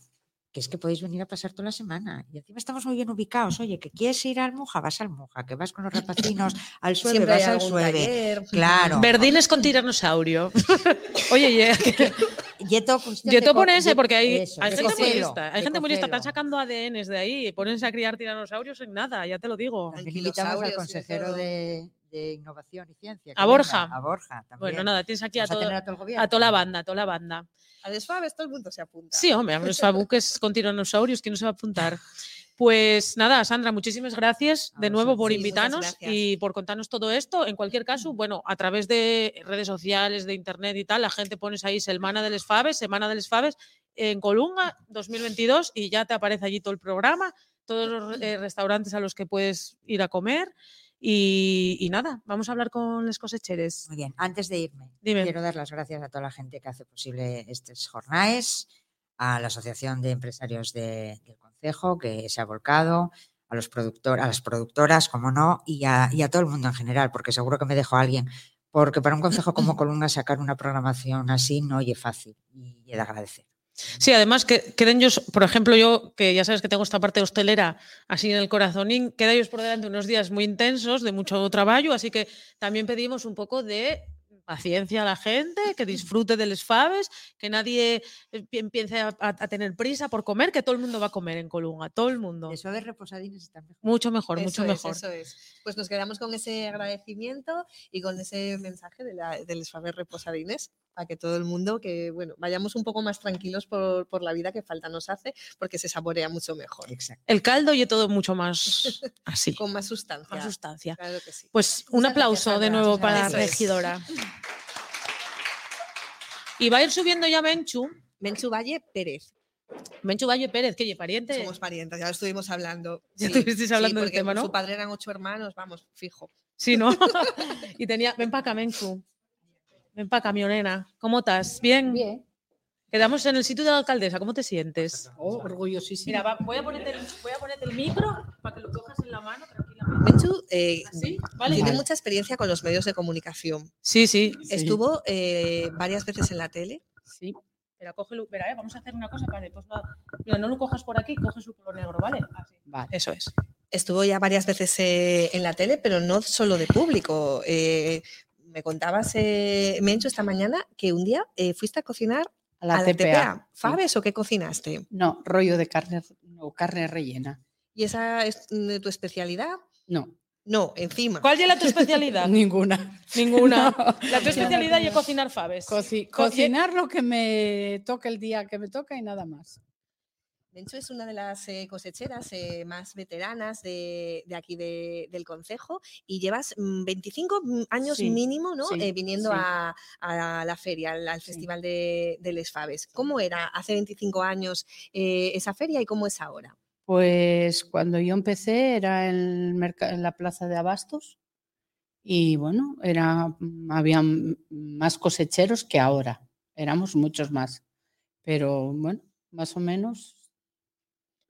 Speaker 4: que es que podéis venir a pasar toda la semana. Y encima estamos muy bien ubicados. Oye, que quieres ir al Muja, vas al Muja, que vas con los rapacinos al sueve,
Speaker 2: Siempre
Speaker 4: vas al sueve.
Speaker 2: taller.
Speaker 4: Claro.
Speaker 1: Verdines con tiranosaurio. Oye, ye-
Speaker 4: Yeto, de-
Speaker 1: porque hay,
Speaker 4: eso,
Speaker 1: hay gente muy lista. Hay gente muy lista. Están sacando ADNs de ahí y ponerse a criar tiranosaurios en nada, ya te lo digo.
Speaker 4: También invitamos al consejero de, de Innovación y Ciencia.
Speaker 1: A Borja.
Speaker 4: venga, A Borja, también.
Speaker 1: Bueno, nada, tienes aquí a,
Speaker 4: Vamos a
Speaker 1: todo-
Speaker 4: tener a todo el gobierno.
Speaker 1: a toda la banda, a toda la banda.
Speaker 2: A desfaves todo el mundo se apunta.
Speaker 1: Sí, hombre, a los fabuques con tiranosaurios, ¿quién no se va a apuntar? Pues nada, Sandra, muchísimas gracias de nuevo por
Speaker 2: Sí,
Speaker 1: invitarnos y por contarnos todo esto. En cualquier caso, bueno, a través de redes sociales, de internet y tal, la gente pones ahí Semana de les Faves, Semana de les Faves en Colunga 2022 y ya te aparece allí todo el programa, todos los eh, restaurantes a los que puedes ir a comer. Y, y nada, vamos a hablar con los cosecheres.
Speaker 4: Muy bien, antes de irme,
Speaker 1: Dime.
Speaker 4: quiero dar las gracias a toda la gente que hace posible estas jornadas, a la Asociación de Empresarios de- del Concejo, que se ha volcado, a, los productor, a las productoras, como no, y a, y a todo el mundo en general, porque seguro que me dejo a alguien. Porque para un concejo como Colunga sacar una programación así no oye fácil y he de agradecer.
Speaker 1: Sí, además que queden ellos, por ejemplo, yo que ya sabes que tengo esta parte hostelera así en el corazonín, queda ellos por delante unos días muy intensos, de mucho trabajo, así que también pedimos un poco de paciencia a la gente, que disfrute de les faves, que nadie eh, pi- empiece a, a- a tener prisa por comer, que todo el mundo va a comer en Colunga, todo el mundo.
Speaker 4: De suaves reposadines están mejor.
Speaker 1: Mucho mejor,
Speaker 2: Eso
Speaker 1: mucho
Speaker 2: es,
Speaker 1: mejor.
Speaker 2: Eso es. Pues nos quedamos con ese agradecimiento y con ese mensaje de la, del Esfaver Reposadines para que todo el mundo, que bueno, vayamos un poco más tranquilos por, por la vida que falta nos hace, porque se saborea mucho mejor,
Speaker 4: Exacto.
Speaker 1: El caldo y todo mucho más así,
Speaker 2: con más sustancia.
Speaker 1: más sustancia.
Speaker 2: Claro que sí.
Speaker 1: Pues un
Speaker 2: Muchas
Speaker 1: aplauso
Speaker 2: gracias,
Speaker 1: de nuevo para la regidora. Y va a ir subiendo ya Menchu,
Speaker 2: Menchu Valle Pérez.
Speaker 1: Menchu Valle Pérez, que pariente.
Speaker 2: Somos parientes, ya lo estuvimos hablando.
Speaker 1: Ya estuvisteis hablando del tema, ¿no?
Speaker 2: Su padre eran ocho hermanos, vamos, fijo.
Speaker 1: Sí, ¿no? y tenía, ven para acá, Menchu. Ven para acá, mi nena. ¿Cómo estás? ¿Bien?
Speaker 5: Bien.
Speaker 1: Quedamos en el sitio de la alcaldesa. ¿Cómo te sientes?
Speaker 5: Oh, orgullosísimo.
Speaker 1: Mira, va- voy, a ponerte el, voy a ponerte el micro para que lo cojas en la mano.
Speaker 2: Menchu eh.
Speaker 1: ¿Vale?
Speaker 2: tiene
Speaker 5: Vale.
Speaker 2: mucha experiencia con los medios de comunicación.
Speaker 1: Sí, sí.
Speaker 5: Sí.
Speaker 2: Estuvo eh, varias veces en la tele.
Speaker 1: Sí. Pero cógelo. Mira, eh, vamos a hacer una cosa para después. no- Mira, no lo cojas por aquí, coges su color negro, ¿vale? Así.
Speaker 5: Vale.
Speaker 1: Eso es.
Speaker 2: Estuvo ya varias veces eh, en la tele, pero no solo de público. Eh, me contabas, eh, Menchu, esta mañana que un día eh, fuiste a cocinar
Speaker 5: A la
Speaker 2: a la
Speaker 5: TPA.
Speaker 2: TPA.
Speaker 5: sí.
Speaker 2: ¿Fabes o qué cocinaste?
Speaker 5: No, rollo de carne, no, carne rellena.
Speaker 2: ¿Y esa es mm, tu especialidad?
Speaker 5: No,
Speaker 2: No, encima.
Speaker 1: ¿Cuál es tu especialidad?
Speaker 5: ninguna.
Speaker 1: Ninguna.
Speaker 5: No.
Speaker 1: La tu especialidad es cocinar faves.
Speaker 5: Coci-
Speaker 1: Co-
Speaker 5: cocinar lo que me toque el día que me toca y nada más.
Speaker 2: Menchu es una de las eh, cosecheras eh, más veteranas de, de aquí de- del concejo y llevas mm, 25 mm, años
Speaker 5: Sí,
Speaker 2: mínimo ¿no?
Speaker 5: sí,
Speaker 2: Eh, viniendo
Speaker 5: sí.
Speaker 2: a, a la feria, al, al
Speaker 5: Sí.
Speaker 2: Festival de, de Les Faves. ¿Cómo era hace 25 años eh, esa feria y cómo es ahora?
Speaker 5: Pues cuando yo empecé era en, en la plaza de Abastos y bueno, era, mm, había más cosecheros que ahora. Éramos muchos más. Pero bueno, más o menos.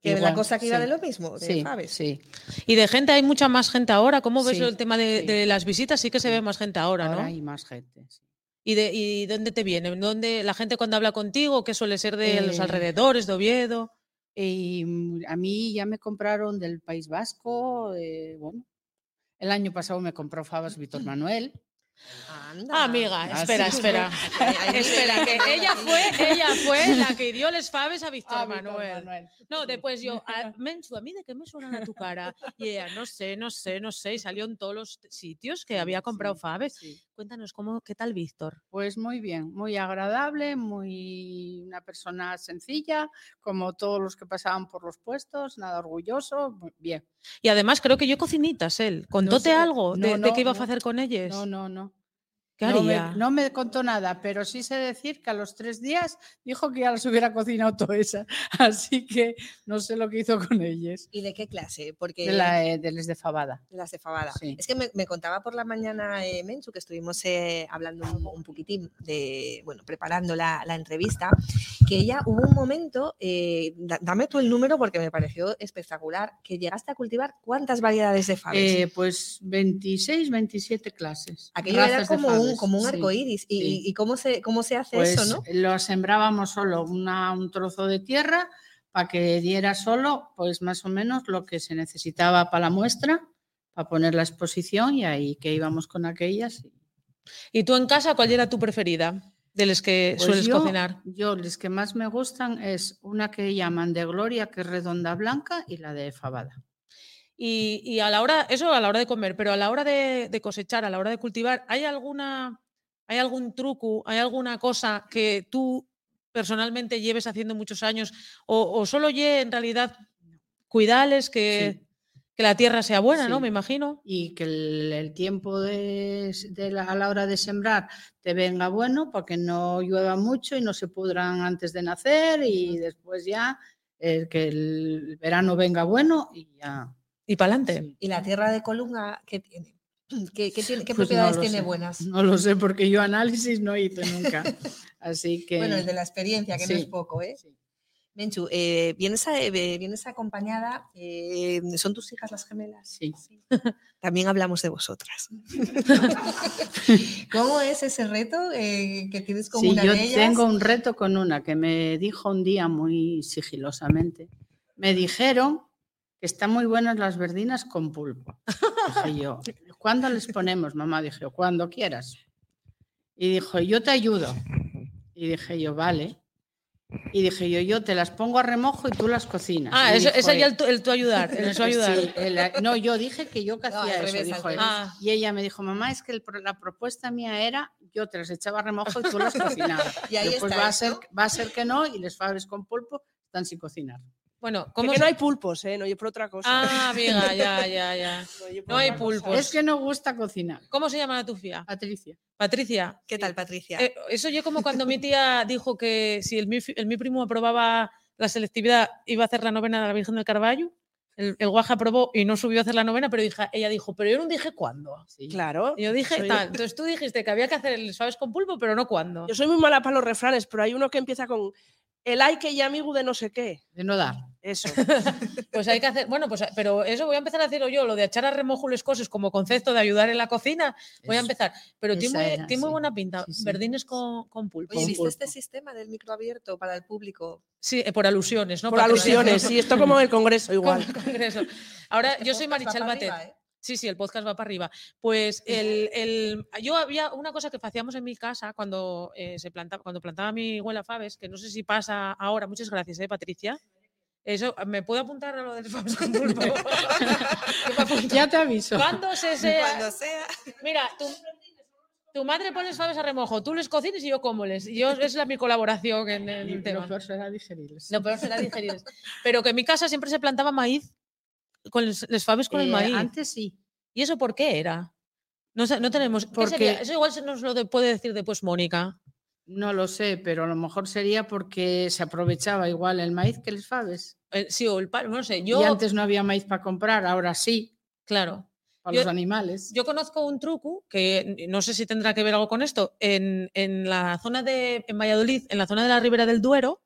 Speaker 2: Que la cosa que iba
Speaker 5: sí.
Speaker 2: de lo mismo, de
Speaker 5: Sí,
Speaker 2: Faves.
Speaker 5: sí.
Speaker 1: Y de gente hay mucha más gente ahora. ¿Cómo ves
Speaker 5: Sí,
Speaker 1: el tema de,
Speaker 5: sí.
Speaker 1: de las visitas? Sí que se
Speaker 5: Sí.
Speaker 1: ve más gente ahora,
Speaker 5: Ahora
Speaker 1: ¿no?
Speaker 5: hay más gente.
Speaker 1: ¿Y, de, ¿Y dónde te viene? ¿Dónde la gente cuando habla contigo? ¿Qué suele ser de los
Speaker 5: Eh,
Speaker 1: alrededores, de Oviedo?
Speaker 5: Y mm, a mí ya me compraron del País Vasco, eh, bueno, el año pasado me compró Fabas Víctor Manuel.
Speaker 2: Anda.
Speaker 1: Ah, amiga,
Speaker 5: Ah,
Speaker 1: espera,
Speaker 5: sí.
Speaker 1: espera. Espera, que ella fue, ella fue la que dio les faves a Víctor
Speaker 5: Ah, Víctor
Speaker 1: Manuel. No, después yo, a, Menchu, ¿a mí de qué me suena a tu cara? Y ella, no sé, no sé, no sé. Y salió en todos los sitios que había comprado
Speaker 5: Sí,
Speaker 1: faves.
Speaker 5: sí.
Speaker 1: Cuéntanos, ¿cómo, ¿qué tal Víctor?
Speaker 5: Pues muy bien, muy agradable, muy una persona sencilla, como todos los que pasaban por los puestos, nada orgulloso, muy bien.
Speaker 1: Y además creo que yo cocinitas él. ¿Contóte
Speaker 5: sé,
Speaker 1: algo de,
Speaker 5: no,
Speaker 1: de
Speaker 5: no,
Speaker 1: qué iba a hacer con ellos?
Speaker 5: No, no, no.
Speaker 1: ¿Qué
Speaker 5: No me,
Speaker 1: haría?
Speaker 5: no me contó nada, pero sí sé decir que a los tres días dijo que ya las hubiera cocinado toda esa. Así que no sé lo que hizo con ellas.
Speaker 2: ¿Y de qué clase? Porque
Speaker 5: De, la, eh, de les de Fabada.
Speaker 2: las de Fabada.
Speaker 5: Sí.
Speaker 2: Es que me, me contaba por la mañana eh, Menchu que estuvimos eh, hablando un, un poquitín de, bueno, preparando la, la entrevista, que ella hubo un momento, eh, da- dame tú el número porque me pareció espectacular, que llegaste a cultivar cuántas variedades de faves.
Speaker 5: Eh, pues 26, 27 clases.
Speaker 2: Aquello era como un, como un
Speaker 5: sí.
Speaker 2: arco iris. ¿Y,
Speaker 5: sí.
Speaker 2: y cómo, se, cómo se hace
Speaker 5: Pues
Speaker 2: eso, no?
Speaker 5: lo sembrábamos solo una- un trozo de tierra para que diera solo, pues más o menos lo que se necesitaba para la muestra, para poner la exposición y ahí que íbamos con aquellas.
Speaker 1: ¿Y tú en casa cuál era tu preferida de las que
Speaker 5: Pues
Speaker 1: sueles
Speaker 5: yo,
Speaker 1: cocinar?
Speaker 5: Yo, las que más me gustan es una que llaman de Gloria, que es redonda blanca, y la de Fabada.
Speaker 1: Y, y a la hora, eso a la hora de comer, pero a la hora de, de cosechar, a la hora de cultivar, ¿hay alguna, hay algún truco, hay alguna cosa que tú personalmente lleves haciendo muchos años o, o solo lle en realidad cuidales que, que la tierra sea buena, ¿no? Me imagino.
Speaker 5: Y que el, el tiempo de, de la- a la hora de sembrar te venga bueno, para que no llueva mucho y no se pudran antes de nacer, y después ya eh, que el verano venga bueno y ya.
Speaker 1: Y para adelante.
Speaker 2: ¿Y la tierra de Colunga qué tiene? ¿Qué, qué tiene- qué
Speaker 5: Pues
Speaker 2: propiedades tiene
Speaker 5: sé.
Speaker 2: buenas?
Speaker 5: No lo sé porque yo análisis no hice nunca. Así que.
Speaker 2: Bueno, el de la experiencia, que no es poco, ¿eh?
Speaker 5: sí.
Speaker 2: Menchu, eh, vienes, a- eh, vienes acompañada, eh, ¿son tus hijas las gemelas?
Speaker 5: Sí.
Speaker 2: También hablamos de vosotras. ¿Cómo es ese reto que tienes con
Speaker 5: Sí,
Speaker 2: una
Speaker 5: yo
Speaker 2: de ellas?
Speaker 5: tengo un reto con una que me dijo un día muy sigilosamente. Me dijeron están muy buenas las verdinas con pulpo. Dije yo, ¿cuándo les ponemos, mamá? Dije, cuando quieras. Y dijo, yo te ayudo. Y dije yo, vale. Y dije yo, yo te las pongo a remojo y tú las cocinas.
Speaker 1: Ah, eso,
Speaker 5: dijo
Speaker 1: ya el, tu- el tu ayudar, el ayudar.
Speaker 5: Sí, el- no, yo dije que yo que
Speaker 2: No,
Speaker 5: hacía eso.
Speaker 2: revés,
Speaker 5: dijo él.
Speaker 1: Ah,
Speaker 5: Y ella me dijo, mamá, es que el la propuesta mía era, yo te las echaba a remojo y tú las cocinabas.
Speaker 2: Y ahí
Speaker 5: Yo, pues
Speaker 2: está
Speaker 5: va a, ser, va a ser que no y les faves con pulpo están sin cocinar.
Speaker 1: Bueno,
Speaker 6: Que,
Speaker 1: ¿cómo
Speaker 6: que
Speaker 1: se-
Speaker 6: no hay pulpos, ¿eh? No hay por otra cosa.
Speaker 1: Ah, amiga, ya, ya, ya. no hay
Speaker 6: cosa.
Speaker 1: pulpos.
Speaker 5: Es que no gusta cocinar.
Speaker 1: ¿Cómo se llama tu fía?
Speaker 5: Patricia.
Speaker 1: Patricia.
Speaker 2: ¿Qué tal, Patricia?
Speaker 1: Eh, eso yo como cuando mi tía dijo que si el mi, el mi primo aprobaba la selectividad iba a hacer la novena de la Virgen del Carballo. El, el Guaja aprobó y no subió a hacer la novena, pero ella dijo, pero yo no dije cuándo.
Speaker 5: Sí.
Speaker 6: Claro.
Speaker 1: Y yo dije
Speaker 6: Soy-
Speaker 1: tal. Entonces tú dijiste que había que hacer el suaves con pulpo, pero no cuándo.
Speaker 6: Yo soy muy mala para los refranes, pero hay uno que empieza con el ay que y amigo de no sé qué.
Speaker 5: De no dar.
Speaker 6: Eso.
Speaker 1: Pues hay que hacer, bueno, pues pero eso voy a empezar a hacerlo yo, lo de echar a remojo las cosas como concepto de ayudar en la cocina, voy a empezar. Pero tiene, muy-
Speaker 5: era,
Speaker 1: tiene muy
Speaker 5: sí.
Speaker 1: buena pinta,
Speaker 5: Sí, sí.
Speaker 1: verdines con, con pulpo.
Speaker 2: Oye, ¿viste
Speaker 5: pulpo.
Speaker 2: este sistema del micro abierto para el público?
Speaker 1: Sí, eh, por alusiones, ¿no?
Speaker 6: por alusiones, sí, esto como en el Congreso
Speaker 1: Como
Speaker 6: igual.
Speaker 1: el Congreso. Ahora, yo
Speaker 2: Este
Speaker 1: soy
Speaker 2: podcast va
Speaker 1: Marichal Batet.
Speaker 2: arriba, ¿eh?
Speaker 1: Sí, sí, el podcast va para arriba. Pues el, el- yo había una cosa que hacíamos en mi casa cuando eh, se plantaba, cuando plantaba mi abuela Faves, que no sé si pasa ahora. Muchas gracias, eh, Patricia. Eso, ¿me puedo apuntar a lo del apunto.
Speaker 5: Ya te aviso.
Speaker 1: ¿Cuándo se sea?
Speaker 2: Cuando sea.
Speaker 1: Mira, tu, tu madre pone faves a remojo, tú les cocines y yo como les. Yo, es la, mi colaboración en el
Speaker 5: Y
Speaker 1: tema.
Speaker 5: Lo peor será digerirles.
Speaker 1: Lo peor será digerir. Pero que en mi casa siempre se plantaba maíz, con les, les faves con el
Speaker 5: Eh,
Speaker 1: maíz.
Speaker 5: Antes sí.
Speaker 1: ¿Y eso por qué era? No, no tenemos. ¿qué
Speaker 5: Porque-
Speaker 1: sería? Eso igual se nos lo de- puede decir después Mónica.
Speaker 5: No lo sé, pero a lo mejor sería porque se aprovechaba igual el maíz que les faves.
Speaker 1: Eh, sí, o el palo, no sé. Yo,
Speaker 5: Y antes no había maíz para comprar, ahora sí,
Speaker 1: claro.
Speaker 5: para
Speaker 1: Yo-
Speaker 5: los animales.
Speaker 1: Yo conozco un truco que no sé si tendrá que ver algo con esto. En, en la zona de en Valladolid, en la zona de la Ribera del Duero,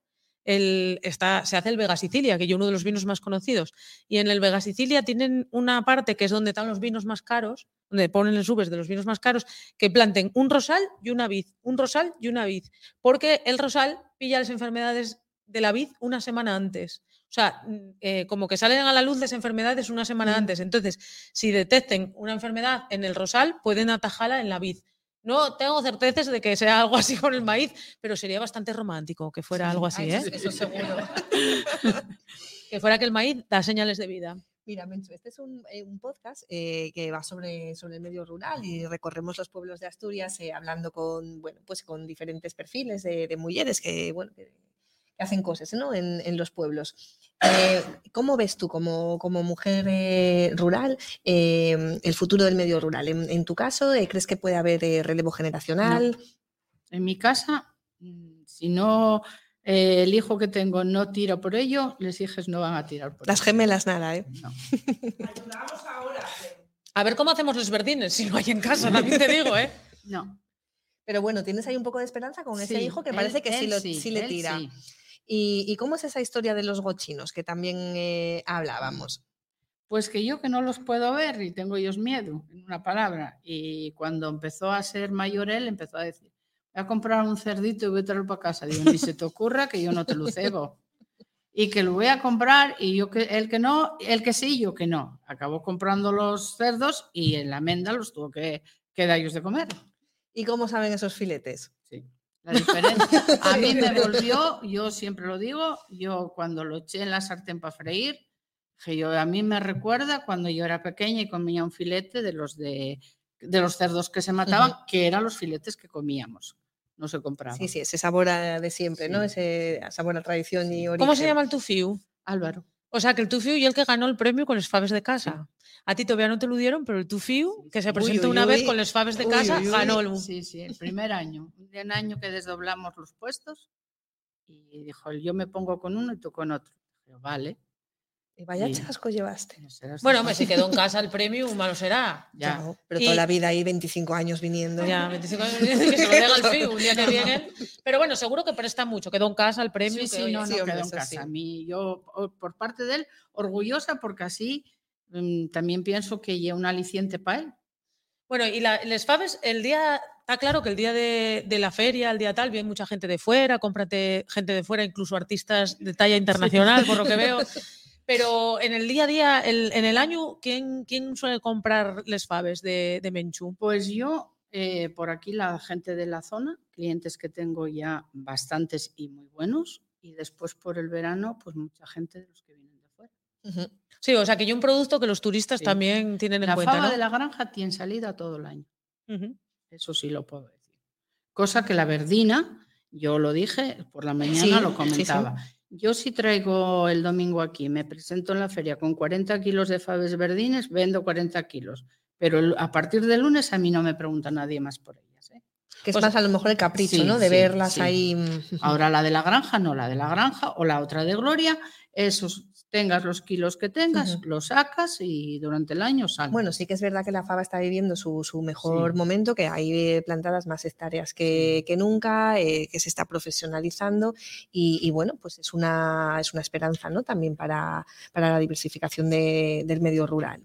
Speaker 1: el, está, se hace el Vega Sicilia, que es uno de los vinos más conocidos. Y en el Vega Sicilia tienen una parte que es donde están los vinos más caros, donde ponen los uvas de los vinos más caros, que planten un rosal y una vid, un rosal y una vid, porque el rosal pilla las enfermedades de la vid una semana antes. O sea, mm, eh, como que salen a la luz las enfermedades una semana antes. Entonces, si detecten una enfermedad en el rosal, pueden atajarla en la vid. No tengo certezas de que sea algo así con el maíz, pero sería bastante romántico que fuera algo así,
Speaker 2: Ay,
Speaker 1: ¿eh?
Speaker 2: eso, eso seguro.
Speaker 1: Que fuera que el maíz da señales de vida.
Speaker 2: Mira, Menchu, este es un, eh, un podcast eh, que va sobre, sobre el medio rural y recorremos los pueblos de Asturias eh, hablando con, bueno, pues con diferentes perfiles de, de mujeres que, bueno, que, que hacen cosas ¿no? en, en los pueblos. Eh, ¿Cómo ves tú como, como mujer eh, rural eh, el futuro del medio rural? En, en tu caso, eh, ¿crees que puede haber eh, relevo generacional?
Speaker 5: En mi casa, mm, si no eh, el hijo que tengo no tira por ello, los hijos no van a tirar por
Speaker 2: Las
Speaker 5: ello.
Speaker 2: gemelas nada, ¿eh?
Speaker 5: No.
Speaker 1: A ver cómo hacemos los verdines si no hay en casa, también te digo, ¿eh?
Speaker 5: no.
Speaker 2: Pero bueno, tienes ahí un poco de esperanza con ese
Speaker 5: Sí,
Speaker 2: hijo que
Speaker 5: él-
Speaker 2: parece que sí,
Speaker 5: él
Speaker 2: lo, sí le
Speaker 5: él
Speaker 2: tira. ¿Y, y cómo es esa historia de los gochinos que también eh, hablábamos?
Speaker 5: Pues que yo que no los puedo ver y tengo ellos miedo, en una palabra. Y cuando empezó a ser mayor él, empezó a decir, voy a comprar un cerdito y voy a traerlo para casa. Digo, ni se te ocurra que yo no te lo cebo. Y que lo voy a comprar y yo que el que no, el que sí, yo que no. Acabó comprando los cerdos y en la menda los tuvo que, que dar ellos de comer.
Speaker 2: ¿Y cómo saben esos filetes?
Speaker 5: Sí. La diferencia. A mí me volvió, yo siempre lo digo, yo cuando lo eché en la sartén para freír, que yo, a mí me recuerda cuando yo era pequeña y comía un filete de los de, de los cerdos que se mataban, que eran los filetes que comíamos, no se compraban.
Speaker 2: Sí, sí, ese sabor a- de siempre, ¿no? Ese sabor a tradición y origen.
Speaker 1: ¿Cómo se llama el tufiu?
Speaker 5: Álvaro.
Speaker 1: O sea, que el tufiu y el que ganó el premio con los faves de casa. A ti todavía no te lo dieron, pero el tufiu, que se presentó
Speaker 2: uy,
Speaker 1: una vez con los faves de
Speaker 2: Uy,
Speaker 1: casa,
Speaker 2: uy,
Speaker 1: ganó el...
Speaker 5: Sí, sí, el primer año. Un año que desdoblamos los puestos y dijo, yo me pongo con uno y tú con otro. Dije, vale.
Speaker 2: Y vaya
Speaker 5: Sí.
Speaker 2: chasco llevaste.
Speaker 5: no
Speaker 1: Bueno, hombre, si quedó en casa el premio, malo será.
Speaker 5: Ya.
Speaker 2: No, pero
Speaker 1: Y-
Speaker 2: toda la vida ahí, 25 años viniendo.
Speaker 1: Ya, 25 años, que se lo diga el FIU un día que vienen. Pero bueno, seguro que presta mucho, quedó en casa el premio.
Speaker 5: Sí, sí, no, no
Speaker 2: sí, hombre,
Speaker 5: quedó en casa.
Speaker 2: sí.
Speaker 5: A mí, yo, por parte de él, orgullosa porque así mm, también pienso que lleva un aliciente para él.
Speaker 1: Bueno, y la, les faves, el día, está claro que el día de, de la feria, el día tal, viene mucha gente de fuera, cómprate gente de fuera, incluso artistas de talla internacional, por lo que veo. Pero en el día a día, el- en el año, ¿quién, quién suele comprar les faves de, de Menchú?
Speaker 5: Pues yo, eh, por aquí, la gente de la zona, clientes que tengo ya bastantes y muy buenos, y después por el verano, pues mucha gente de los que vienen de fuera.
Speaker 1: Sí, o sea, que yo un producto que los turistas
Speaker 5: Sí.
Speaker 1: también tienen en
Speaker 5: La
Speaker 1: cuenta,
Speaker 5: fava
Speaker 1: ¿no?
Speaker 5: de la granja tiene salida todo el año. Eso sí lo puedo decir. Cosa que la verdina, yo lo dije, por la mañana
Speaker 2: Sí,
Speaker 5: lo
Speaker 2: sí, sí.
Speaker 5: Yo si traigo el domingo aquí, me presento en la feria con 40 kilos de faves verdines, vendo 40 kilos. Pero a partir del lunes a mí no me pregunta nadie más por ellas. ¿eh?
Speaker 2: Que es más a lo mejor el capricho,
Speaker 5: Sí,
Speaker 2: ¿no? De
Speaker 5: sí,
Speaker 2: verlas
Speaker 5: sí.
Speaker 2: ahí. mm,
Speaker 5: Ahora la de la granja, no la de la granja o la otra de Gloria, esos tengas los kilos que tengas, los sacas y durante el año salen.
Speaker 2: Bueno, sí que es verdad que la fava está viviendo su, su mejor
Speaker 5: Sí.
Speaker 2: momento, que hay eh, plantadas más hectáreas que, que nunca, eh, que se está profesionalizando y, y bueno, pues es una, es una esperanza ¿no? también para, para la diversificación de- del medio rural.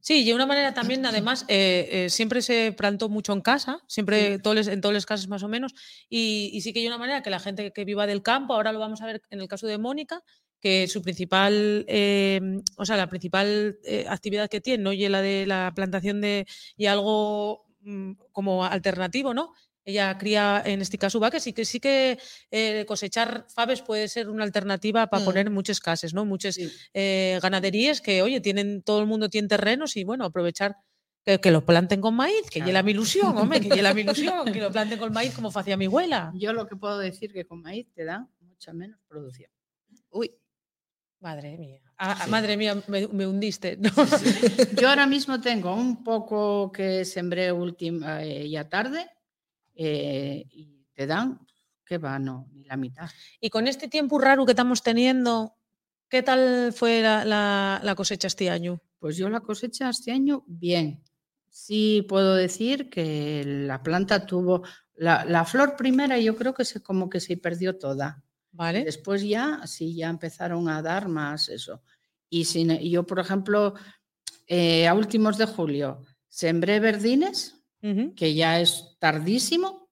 Speaker 1: Sí, y de una manera también, además, eh, eh, siempre se plantó mucho en casa, siempre todos en todos los casos más o menos, y, y sí que hay una manera que la gente que viva del campo, ahora lo vamos a ver en el caso de Mónica, que su principal, eh, o sea, la principal eh, actividad que tiene, no y la de la plantación de y algo mm, como alternativo, ¿no? Ella cría en este caso vaques y que sí que eh, cosechar faves puede ser una alternativa para
Speaker 2: Mm.
Speaker 1: poner muchas casas, ¿no? Muchas
Speaker 5: Sí.
Speaker 1: eh, ganaderías que, oye, tienen, todo el mundo tiene terrenos y bueno, aprovechar que, que lo planten con maíz, que llena
Speaker 5: Claro.
Speaker 1: mi ilusión, hombre, que llena mi ilusión, que lo planten con maíz como hacía mi abuela.
Speaker 5: Yo lo que puedo decir que con maíz te da mucha menos producción.
Speaker 2: Uy,
Speaker 1: Madre mía. Ah, madre mía, me, me hundiste. ¿no?
Speaker 5: Yo ahora mismo tengo un poco que sembré última eh, ya tarde eh, y te dan, que va, no, ni la mitad.
Speaker 1: Y con este tiempo raro que estamos teniendo, ¿qué tal fue la, la- la cosecha este año?
Speaker 5: Pues yo la cosecha este año bien. Sí puedo decir que la planta tuvo, la, la flor primera yo creo que se, como que se perdió toda. Después ya, sí, ya empezaron a dar más eso. Y sin, y yo, por ejemplo, eh, a últimos de julio sembré verdines, que ya es tardísimo,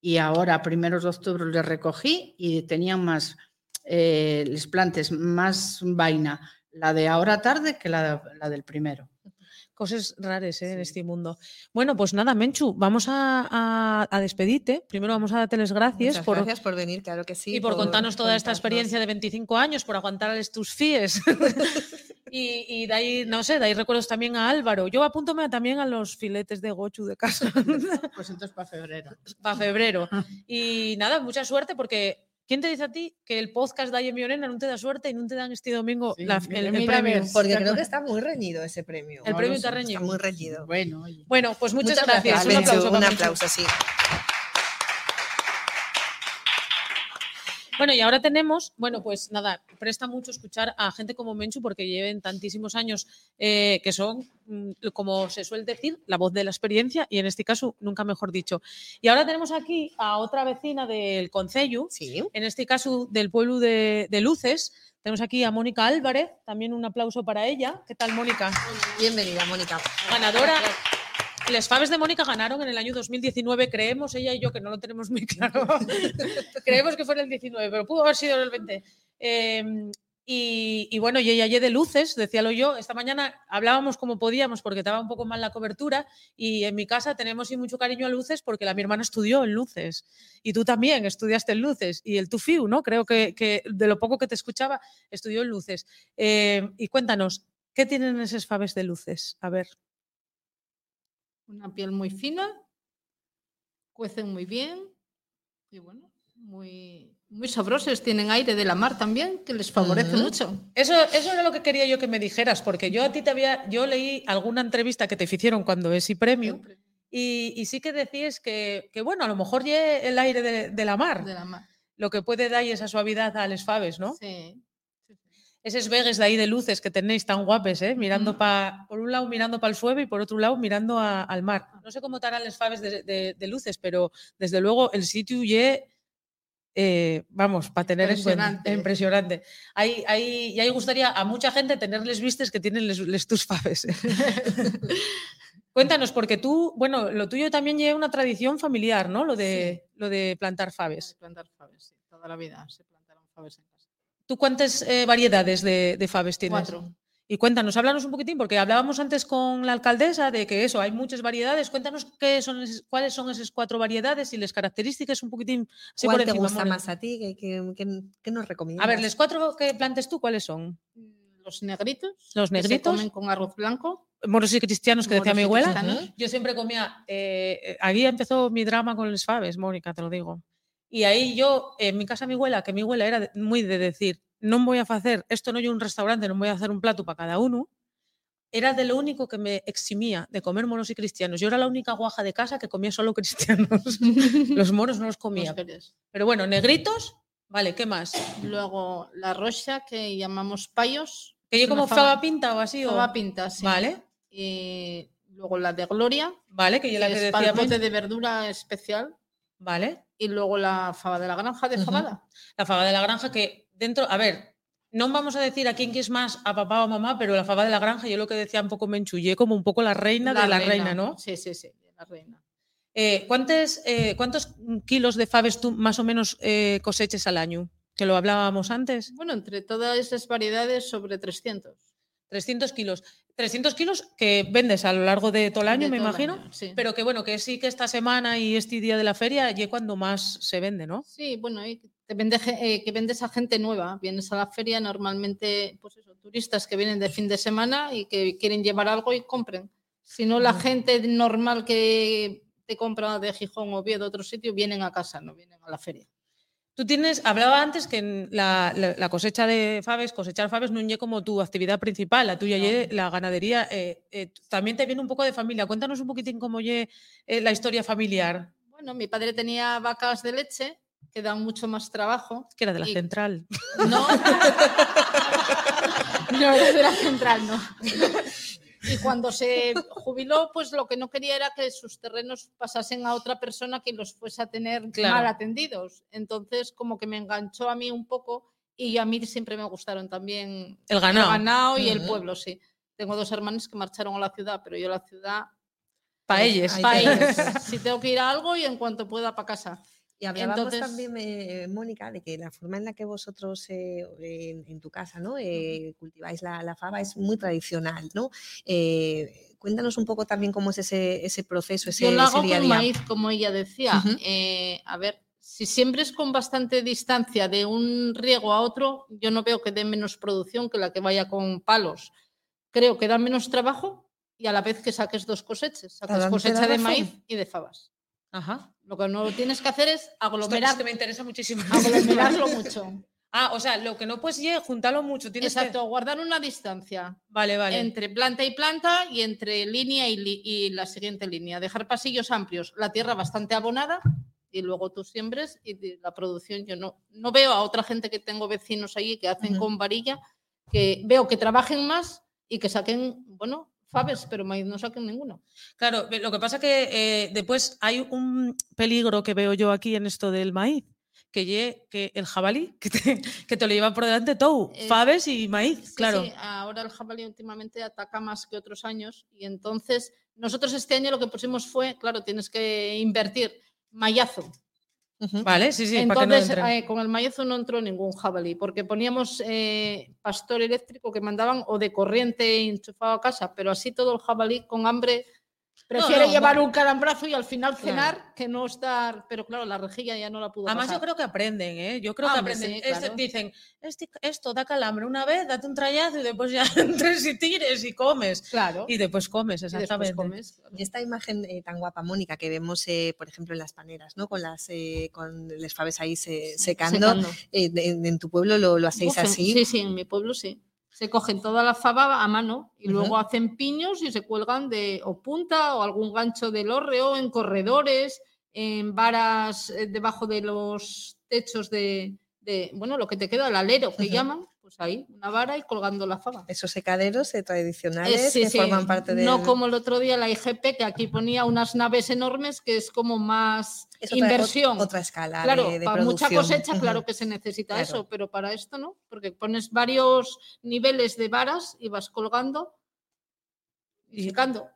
Speaker 5: y ahora a primeros de octubre les recogí y tenían más, eh, les plantes más vaina la de ahora tarde que la, la del primero.
Speaker 1: Cosas raras ¿eh? en este mundo. Bueno, pues nada, Menchu, vamos a, a- a despedirte. Primero vamos a darte las gracias
Speaker 2: muchas
Speaker 1: por,
Speaker 2: gracias por venir, claro que sí.
Speaker 1: y por, contarnos toda esta experiencia de 25 años, por aguantarles tus fíes. y, y de ahí, no sé, de ahí recuerdos también a Álvaro. Yo apúntome también a los filetes de gochu de casa
Speaker 5: Pues entonces para febrero.
Speaker 1: para febrero. Y nada, mucha suerte porque ¿Quién te dice a ti que el podcast de Aye Miorena no te da suerte y no te dan este domingo
Speaker 5: Sí,
Speaker 1: la- el, el
Speaker 5: mira, a
Speaker 1: premio?
Speaker 2: Porque creo que está muy reñido ese premio.
Speaker 1: El
Speaker 5: No
Speaker 1: premio está reñido.
Speaker 2: Está muy reñido.
Speaker 5: Bueno, oye.
Speaker 1: Bueno, pues muchas,
Speaker 2: Muchas
Speaker 1: gracias. Un aplauso.
Speaker 2: Un aplauso, sí.
Speaker 1: Bueno, y ahora tenemos, bueno, pues nada, presta mucho escuchar a gente como Menchu porque lleven tantísimos años eh, que son, mm, como se suele decir, la voz de la experiencia y en este caso, nunca mejor dicho. Y ahora tenemos aquí a otra vecina del Concello,
Speaker 2: Sí.
Speaker 1: en este caso del pueblo de, de Luces. Tenemos aquí a Mónica Álvarez, también un aplauso para ella. ¿Qué tal, Mónica?
Speaker 2: Bienvenida, Mónica.
Speaker 1: Ganadora. Les Faves de Mónica ganaron en el año 2019, creemos ella y yo, que no lo tenemos muy claro. creemos que fue en el 19, pero pudo haber sido en el 20. Eh, y, y bueno, y ella y de luces, decíalo yo, esta mañana hablábamos como podíamos porque estaba un poco mal la cobertura y en mi casa tenemos y mucho cariño a luces porque la mi hermana estudió en luces y tú también estudiaste en luces y el Tufiu, ¿no? Creo que, que de lo poco que te escuchaba estudió en luces. Eh, y cuéntanos, ¿qué tienen esos faves de luces? A ver.
Speaker 7: Una piel muy fina, cuecen muy bien y bueno, muy, muy sabrosos. Tienen aire de la mar también, que les favorece mucho.
Speaker 1: Eso, eso era lo que quería yo que me dijeras, porque yo a ti te había, yo leí alguna entrevista que te hicieron cuando es y premio, y, y sí que decías que, que, bueno, a lo mejor lle el aire de, de la mar,
Speaker 7: De la mar.
Speaker 1: lo que puede dar esa suavidad a les faves, ¿no?
Speaker 7: Sí.
Speaker 1: Esos vegues de ahí de luces que tenéis tan guapes, ¿eh? Mirando pa, por un lado mirando para el sueve y por otro lado mirando a- al mar. No sé cómo estarán les faves de, de- de luces, pero desde luego el sitio ye, eh, vamos, para tener en.
Speaker 7: Impresionante.
Speaker 1: Impresionante. Ahí, ahí, y ahí gustaría a mucha gente tenerles vistes que tienen les, les tus faves. ¿eh? Cuéntanos, porque tú, bueno, lo tuyo también lleva una tradición familiar, ¿no? Lo de, lo de plantar faves.
Speaker 7: De plantar faves, sí. Toda la vida se plantaron faves en.
Speaker 1: ¿Tú cuántas eh, variedades de, de faves tienes?
Speaker 7: Cuatro.
Speaker 1: Y cuéntanos, háblanos un poquitín, porque hablábamos antes con la alcaldesa de que eso, hay muchas variedades. Cuéntanos qué son cuáles son esas cuatro variedades y las características un poquitín así por
Speaker 2: ¿Cuál te gusta más a ti? ¿Qué, qué- qué- qué nos recomiendas?
Speaker 1: A ver, los cuatro que plantes tú, ¿cuáles son?
Speaker 7: Los negritos.
Speaker 1: Los
Speaker 7: que se
Speaker 1: negritos.
Speaker 7: comen con arroz blanco.
Speaker 1: Moros y cristianos que decía mi abuela. Yo siempre comía, eh, eh, aquí empezó mi drama con los faves, Mónica, te lo digo. Y ahí yo, en mi casa mi abuela, que mi abuela era muy de decir, no voy a hacer, esto no es un restaurante, no voy a hacer un plato para cada uno, era de lo único que me eximía de comer moros y cristianos. Yo era la única guaja de casa que comía solo cristianos. los moros no los comía.
Speaker 7: Los.
Speaker 1: Pero bueno, negritos, vale, ¿qué más?
Speaker 7: Luego la rocha que llamamos payos.
Speaker 1: ¿Que yo como
Speaker 7: una
Speaker 1: fava pinta o así? o-
Speaker 7: fava pinta, sí.
Speaker 1: Vale,
Speaker 7: Y luego la de Gloria,
Speaker 1: vale, que yo la
Speaker 7: que
Speaker 1: que
Speaker 7: es
Speaker 1: decía.
Speaker 7: palpote de verdura especial.
Speaker 1: Vale.
Speaker 7: Y luego la fava de la granja de fabada.
Speaker 1: La fava de la granja que dentro, a ver, no vamos a decir a quién que es más, a papá o a mamá, pero la fava de la granja, yo lo que decía un poco me enchullé como un poco la reina de la reina, ¿no?
Speaker 7: Sí, sí, sí, la reina.
Speaker 1: Eh, ¿cuántos, eh, ¿Cuántos kilos de faves tú más o menos eh, coseches al año? Que lo hablábamos antes.
Speaker 7: Bueno, entre todas esas variedades, sobre 300.
Speaker 1: 300 kilos. 300 kilos que vendes a lo largo de todo el año,
Speaker 7: De
Speaker 1: me imagino.
Speaker 7: año, sí.
Speaker 1: Pero que bueno, que sí que esta semana y este día de la feria y cuando más se vende, ¿no?
Speaker 7: Sí, bueno, y te vende, eh, que vendes a gente nueva. Vienes a la feria normalmente, pues eso, turistas que vienen de fin de semana y que quieren llevar algo y compren. Si no, la gente normal que te compra de Gijón o de otro sitio, vienen a casa, no vienen a la feria.
Speaker 1: Tú tienes, hablaba antes que en la, la- la cosecha de faves, cosechar faves no es como tu actividad principal, la tuya ye la ganadería. eh, eh, también te viene un poco de familia. Cuéntanos un poquitín cómo ye eh, la historia familiar,
Speaker 7: Bueno, mi padre tenía vacas de leche que dan mucho más trabajo.
Speaker 1: que era de la
Speaker 7: Y-
Speaker 1: central.
Speaker 7: No. no era de la central, no. Y cuando se jubiló, pues lo que no quería era que sus terrenos pasasen a otra persona que los fuese a tener
Speaker 1: Claro.
Speaker 7: mal atendidos. Entonces, como que me enganchó a mí un poco y a mí siempre me gustaron también
Speaker 1: El ganado.
Speaker 7: el ganado y el pueblo, sí. Tengo dos hermanos que marcharon a la ciudad, pero yo a la ciudad,
Speaker 1: Pa' ellos.
Speaker 2: Ahí
Speaker 7: pa'
Speaker 2: te-
Speaker 7: ellos. Si tengo que ir a algo y en cuanto pueda para casa.
Speaker 2: Y hablábamos
Speaker 7: Entonces-
Speaker 2: también, eh, Mónica, de que la forma en la que vosotros eh, en, en tu casa ¿no? Eh, cultiváis la, la fava es muy tradicional, ¿no? Cuéntanos un poco también cómo es ese, ese proceso, ese,
Speaker 7: Yo lo
Speaker 2: ese
Speaker 7: hago
Speaker 2: día
Speaker 7: con
Speaker 2: día.
Speaker 7: maíz, como ella decía. A ver, si siempre es con bastante distancia de un riego a otro, yo no veo que dé menos producción que la que vaya con palos. Creo que da menos trabajo y a la vez que saques dos cosechas. Sacas
Speaker 2: Dándote
Speaker 7: cosecha de maíz y de fabas.
Speaker 1: Ajá.
Speaker 7: Lo que no tienes que hacer es aglomerar,
Speaker 1: es que me interesa muchísimo.
Speaker 7: aglomerarlo mucho.
Speaker 1: Ah, o sea, lo que no puedes es juntarlo mucho. Tienes que-
Speaker 7: Exacto, guardar una distancia
Speaker 1: Vale, vale.
Speaker 7: entre planta y planta y entre línea y, li- y la siguiente línea. Dejar pasillos amplios, la tierra bastante abonada y luego tú siembres y la producción. Yo no, no veo a otra gente que tengo vecinos allí que hacen con varilla, que veo que trabajen más y que saquen, bueno, faves, pero maíz no saquen ninguno.
Speaker 1: Claro, lo que pasa que eh, después hay un peligro que veo yo aquí en esto del maíz, que, el jabalí, que te, que te lo lleva por delante todo,
Speaker 7: Es-
Speaker 1: faves y maíz,
Speaker 7: Sí,
Speaker 1: claro.
Speaker 7: sí, ahora el jabalí últimamente ataca más que otros años y entonces nosotros este año lo que pusimos fue, claro, tienes que invertir mayazo.
Speaker 2: Ujú.
Speaker 1: Vale, sí, sí, para que no
Speaker 7: Entonces, eh, con el mayazo no entró ningún jabalí, porque poníamos eh, pastor eléctrico que mandaban o de corriente enchufado a casa, pero así todo el jabalí con hambre prefiere
Speaker 1: no,
Speaker 7: llevar
Speaker 1: bueno.
Speaker 7: un calambrazo y al final
Speaker 1: Claro.
Speaker 7: cenar que no estar. Pero claro, la rejilla ya no la pudo
Speaker 1: Además, yo creo que aprenden, ¿eh? Yo creo que
Speaker 7: Ah, hombre,
Speaker 1: aprenden.
Speaker 7: sí,
Speaker 1: dicen, "Este- esto da calambre una vez, date un trayazo y después ya entres y tires y comes.
Speaker 7: Claro.
Speaker 1: Y después comes,
Speaker 7: y después
Speaker 1: exactamente.
Speaker 7: comes. claro.
Speaker 2: Y esta imagen eh, tan guapa, Mónica, que vemos, eh, por ejemplo, en las paneras, ¿no? Con las eh, con les faves ahí se- secando.
Speaker 7: Secando.
Speaker 2: eh, de- en tu pueblo lo, lo hacéis así.
Speaker 7: Sí, sí, en mi pueblo sí. Se cogen toda la fava a mano y luego hacen piños y se cuelgan de o punta o algún gancho del hórreo en corredores, en varas eh, debajo de los techos de, de, bueno, lo que te queda, el alero que llaman, pues ahí, una vara y colgando la fava.
Speaker 2: Esos secaderos eh,
Speaker 7: Eh,
Speaker 2: tradicionales
Speaker 7: sí,
Speaker 2: que
Speaker 7: sí,
Speaker 2: forman parte de.
Speaker 7: No como el otro día la IGP, que aquí ponía unas naves enormes que es como más inversión.
Speaker 2: Otra escala
Speaker 7: Claro,
Speaker 2: de, de
Speaker 7: para mucha cosecha, claro que se necesita
Speaker 2: Claro.
Speaker 7: eso, pero para esto no, porque pones varios niveles de varas y vas colgando y secando.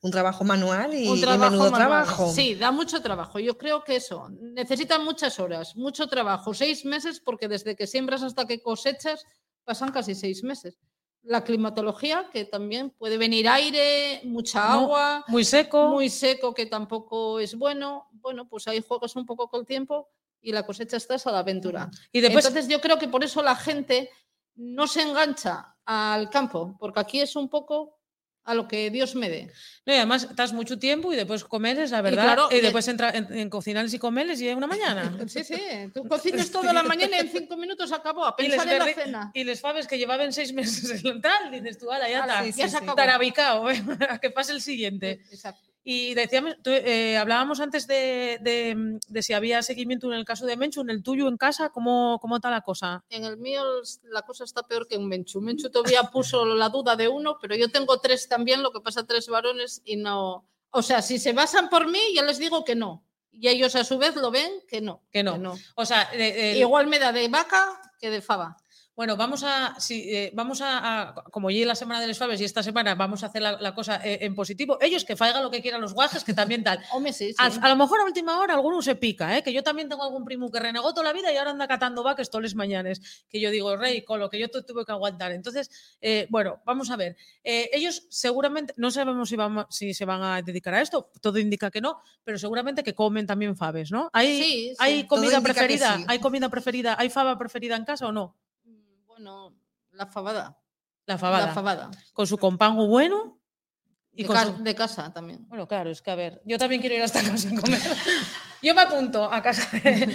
Speaker 2: Un trabajo manual y,
Speaker 7: Un trabajo
Speaker 2: menudo
Speaker 7: manual.
Speaker 2: trabajo.
Speaker 7: Sí, da mucho trabajo. Yo creo que eso necesitan muchas horas, mucho trabajo, seis meses, porque desde que siembras hasta que cosechas pasan casi seis meses. La climatología, que también puede venir aire, mucha
Speaker 1: No,
Speaker 7: agua,
Speaker 1: Muy seco.
Speaker 7: muy seco que tampoco es bueno. Bueno, pues ahí juegas un poco con el tiempo y la cosecha estás a la aventura.
Speaker 1: y después,
Speaker 7: Entonces yo creo que por eso la gente no se engancha al campo, porque aquí es un poco a lo que Dios me dé.
Speaker 1: no, y además estás mucho tiempo y después comes, la verdad.
Speaker 7: claro,
Speaker 1: y
Speaker 7: y-
Speaker 1: después entra en, en cocinarles y comerles y es una mañana.
Speaker 7: Sí, sí, tú cocinas toda la mañana y en cinco minutos acabó, a pensar en la cena.
Speaker 1: y les faves que llevaban seis meses en tal, dices tú, ala, ya está.
Speaker 7: ya se acabó.
Speaker 1: Tarabicao, ¿eh? que pase el siguiente.
Speaker 7: Exacto.
Speaker 1: Y decíamos, tú, eh, hablábamos antes de, de, de si había seguimiento en el caso de Menchu, en el tuyo en casa, ¿cómo, cómo está la cosa?
Speaker 7: En el mío la cosa está peor que en Menchu. Menchu todavía puso la duda de uno, pero yo tengo tres también, lo que pasa tres varones y no. O sea, si se basan por mí, ya les digo que no. Y ellos a su vez lo ven que no.
Speaker 1: Que no. O sea, eh, eh,
Speaker 7: Igual me da de vaca que de fava.
Speaker 1: Bueno, vamos a, eh, vamos a, a- como llegue la semana de los faves y esta semana vamos a hacer la, la cosa eh, en positivo. Ellos que faigan lo que quieran los guajes, que también tal.
Speaker 7: Hombre, sí, sí.
Speaker 1: A, a lo mejor a última hora alguno se pica, ¿eh? que yo también tengo algún primo que renegó toda la vida y ahora anda catando vaques todos los mañanes. Que yo digo, rey, con lo que yo tu- tuve que aguantar. Entonces, eh, bueno, vamos a ver. Ellos seguramente, no sabemos si, van, si se van a dedicar a esto, todo indica que no, pero seguramente que comen también faves, ¿no? ¿Hay,
Speaker 7: Sí, sí.
Speaker 1: ¿hay
Speaker 2: Todo
Speaker 1: comida preferida? ¿Hay comida preferida? ¿Hay fava preferida en casa o no?
Speaker 7: Bueno, la fabada.
Speaker 1: La fabada.
Speaker 7: La fabada.
Speaker 1: Con su compango bueno y
Speaker 7: de,
Speaker 1: con
Speaker 7: ca-
Speaker 1: su-
Speaker 7: de casa también.
Speaker 1: Bueno, claro, es que a ver, yo también quiero ir hasta casa a comer. Yo me apunto a casa de,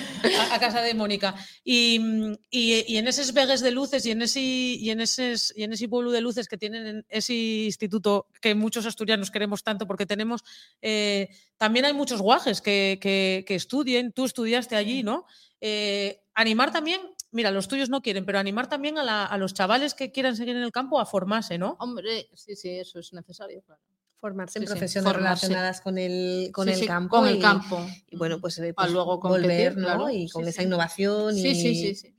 Speaker 1: a, a casa de Mónica. Y, y- y en esos vegues de luces y en ese, y en eses, y en ese pueblo de luces que tienen en ese instituto que muchos asturianos queremos tanto porque tenemos, eh, también hay muchos guajes que, que- que estudien. Tú estudiaste allí, ¿no? Eh, animar también, mira, los tuyos no quieren, pero animar también a, la- a los chavales que quieran seguir en el campo a formarse, ¿no?
Speaker 7: Hombre, sí, sí, eso es necesario. Claro.
Speaker 2: Formarse en
Speaker 7: Sí, sí,
Speaker 2: profesiones
Speaker 7: formarse.
Speaker 2: relacionadas con el, con
Speaker 7: Sí,
Speaker 2: el
Speaker 7: sí,
Speaker 2: campo.
Speaker 7: Con el
Speaker 2: y-
Speaker 7: campo.
Speaker 2: Y bueno, pues, eh,
Speaker 7: Para
Speaker 2: pues
Speaker 7: luego competir,
Speaker 2: volver, ¿no?
Speaker 7: claro.
Speaker 2: Y con
Speaker 7: Sí,
Speaker 2: esa
Speaker 7: sí.
Speaker 2: innovación.
Speaker 7: Sí,
Speaker 2: y...
Speaker 7: sí, sí, sí.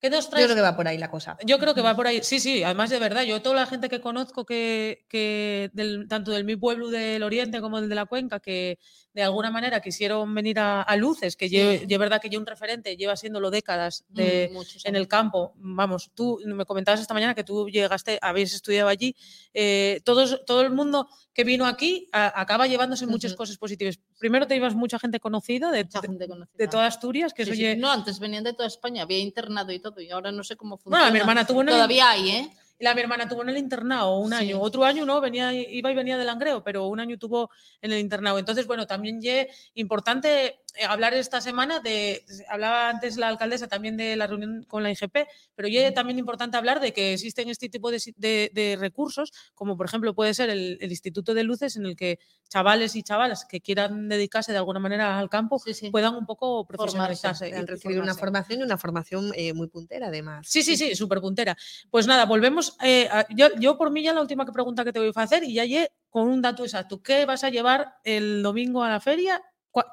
Speaker 1: ¿Qué nos
Speaker 2: Yo
Speaker 1: traes?
Speaker 2: creo que va por ahí la cosa.
Speaker 1: Yo creo que va por ahí. Sí, sí, además de verdad, yo toda la gente que conozco que, que del- tanto del mi pueblo del Oriente como del de la Cuenca, que de alguna manera quisieron venir a, a Luces, que es verdad que lleva un referente, lleva siéndolo décadas de,
Speaker 7: Mm, muchos
Speaker 1: en el campo. Vamos, tú me comentabas esta mañana que tú llegaste, habéis estudiado allí. eh, todos, todo el mundo que vino aquí a- acaba llevándose muchas cosas positivas. Primero te ibas mucha gente conocida de,
Speaker 7: Mucha
Speaker 1: de-
Speaker 7: gente conocida.
Speaker 1: de toda Asturias, que
Speaker 7: Sí,
Speaker 1: eso
Speaker 7: sí.
Speaker 1: lle-
Speaker 7: No, antes venían de toda España, había internado y todo, y ahora no sé cómo funciona.
Speaker 1: Bueno, mi hermana tuvo una-
Speaker 7: Todavía hay, ¿eh?
Speaker 1: La mi hermana tuvo en el internado un
Speaker 7: Sí.
Speaker 1: año. Otro año no, venía, iba y venía del Langreo, pero un año tuvo en el internado. Entonces, bueno, también ye importante hablar esta semana de, hablaba antes la alcaldesa también de la reunión con la IGP, pero ye también importante hablar de que existen este tipo de, de- de recursos, como por ejemplo puede ser el, el Instituto de Luces, en el que chavales y chavalas que quieran dedicarse de alguna manera al campo
Speaker 7: Sí, sí.
Speaker 1: puedan un poco profesionalizarse. y-
Speaker 2: recibido una formación y una formación eh, muy puntera, además.
Speaker 1: Sí, sí, sí, súper puntera. Pues nada, volvemos. eh, a- yo, yo por mí ya la última pregunta que te voy a hacer y ya llegué con un dato exacto. ¿Qué vas a llevar el domingo a la feria?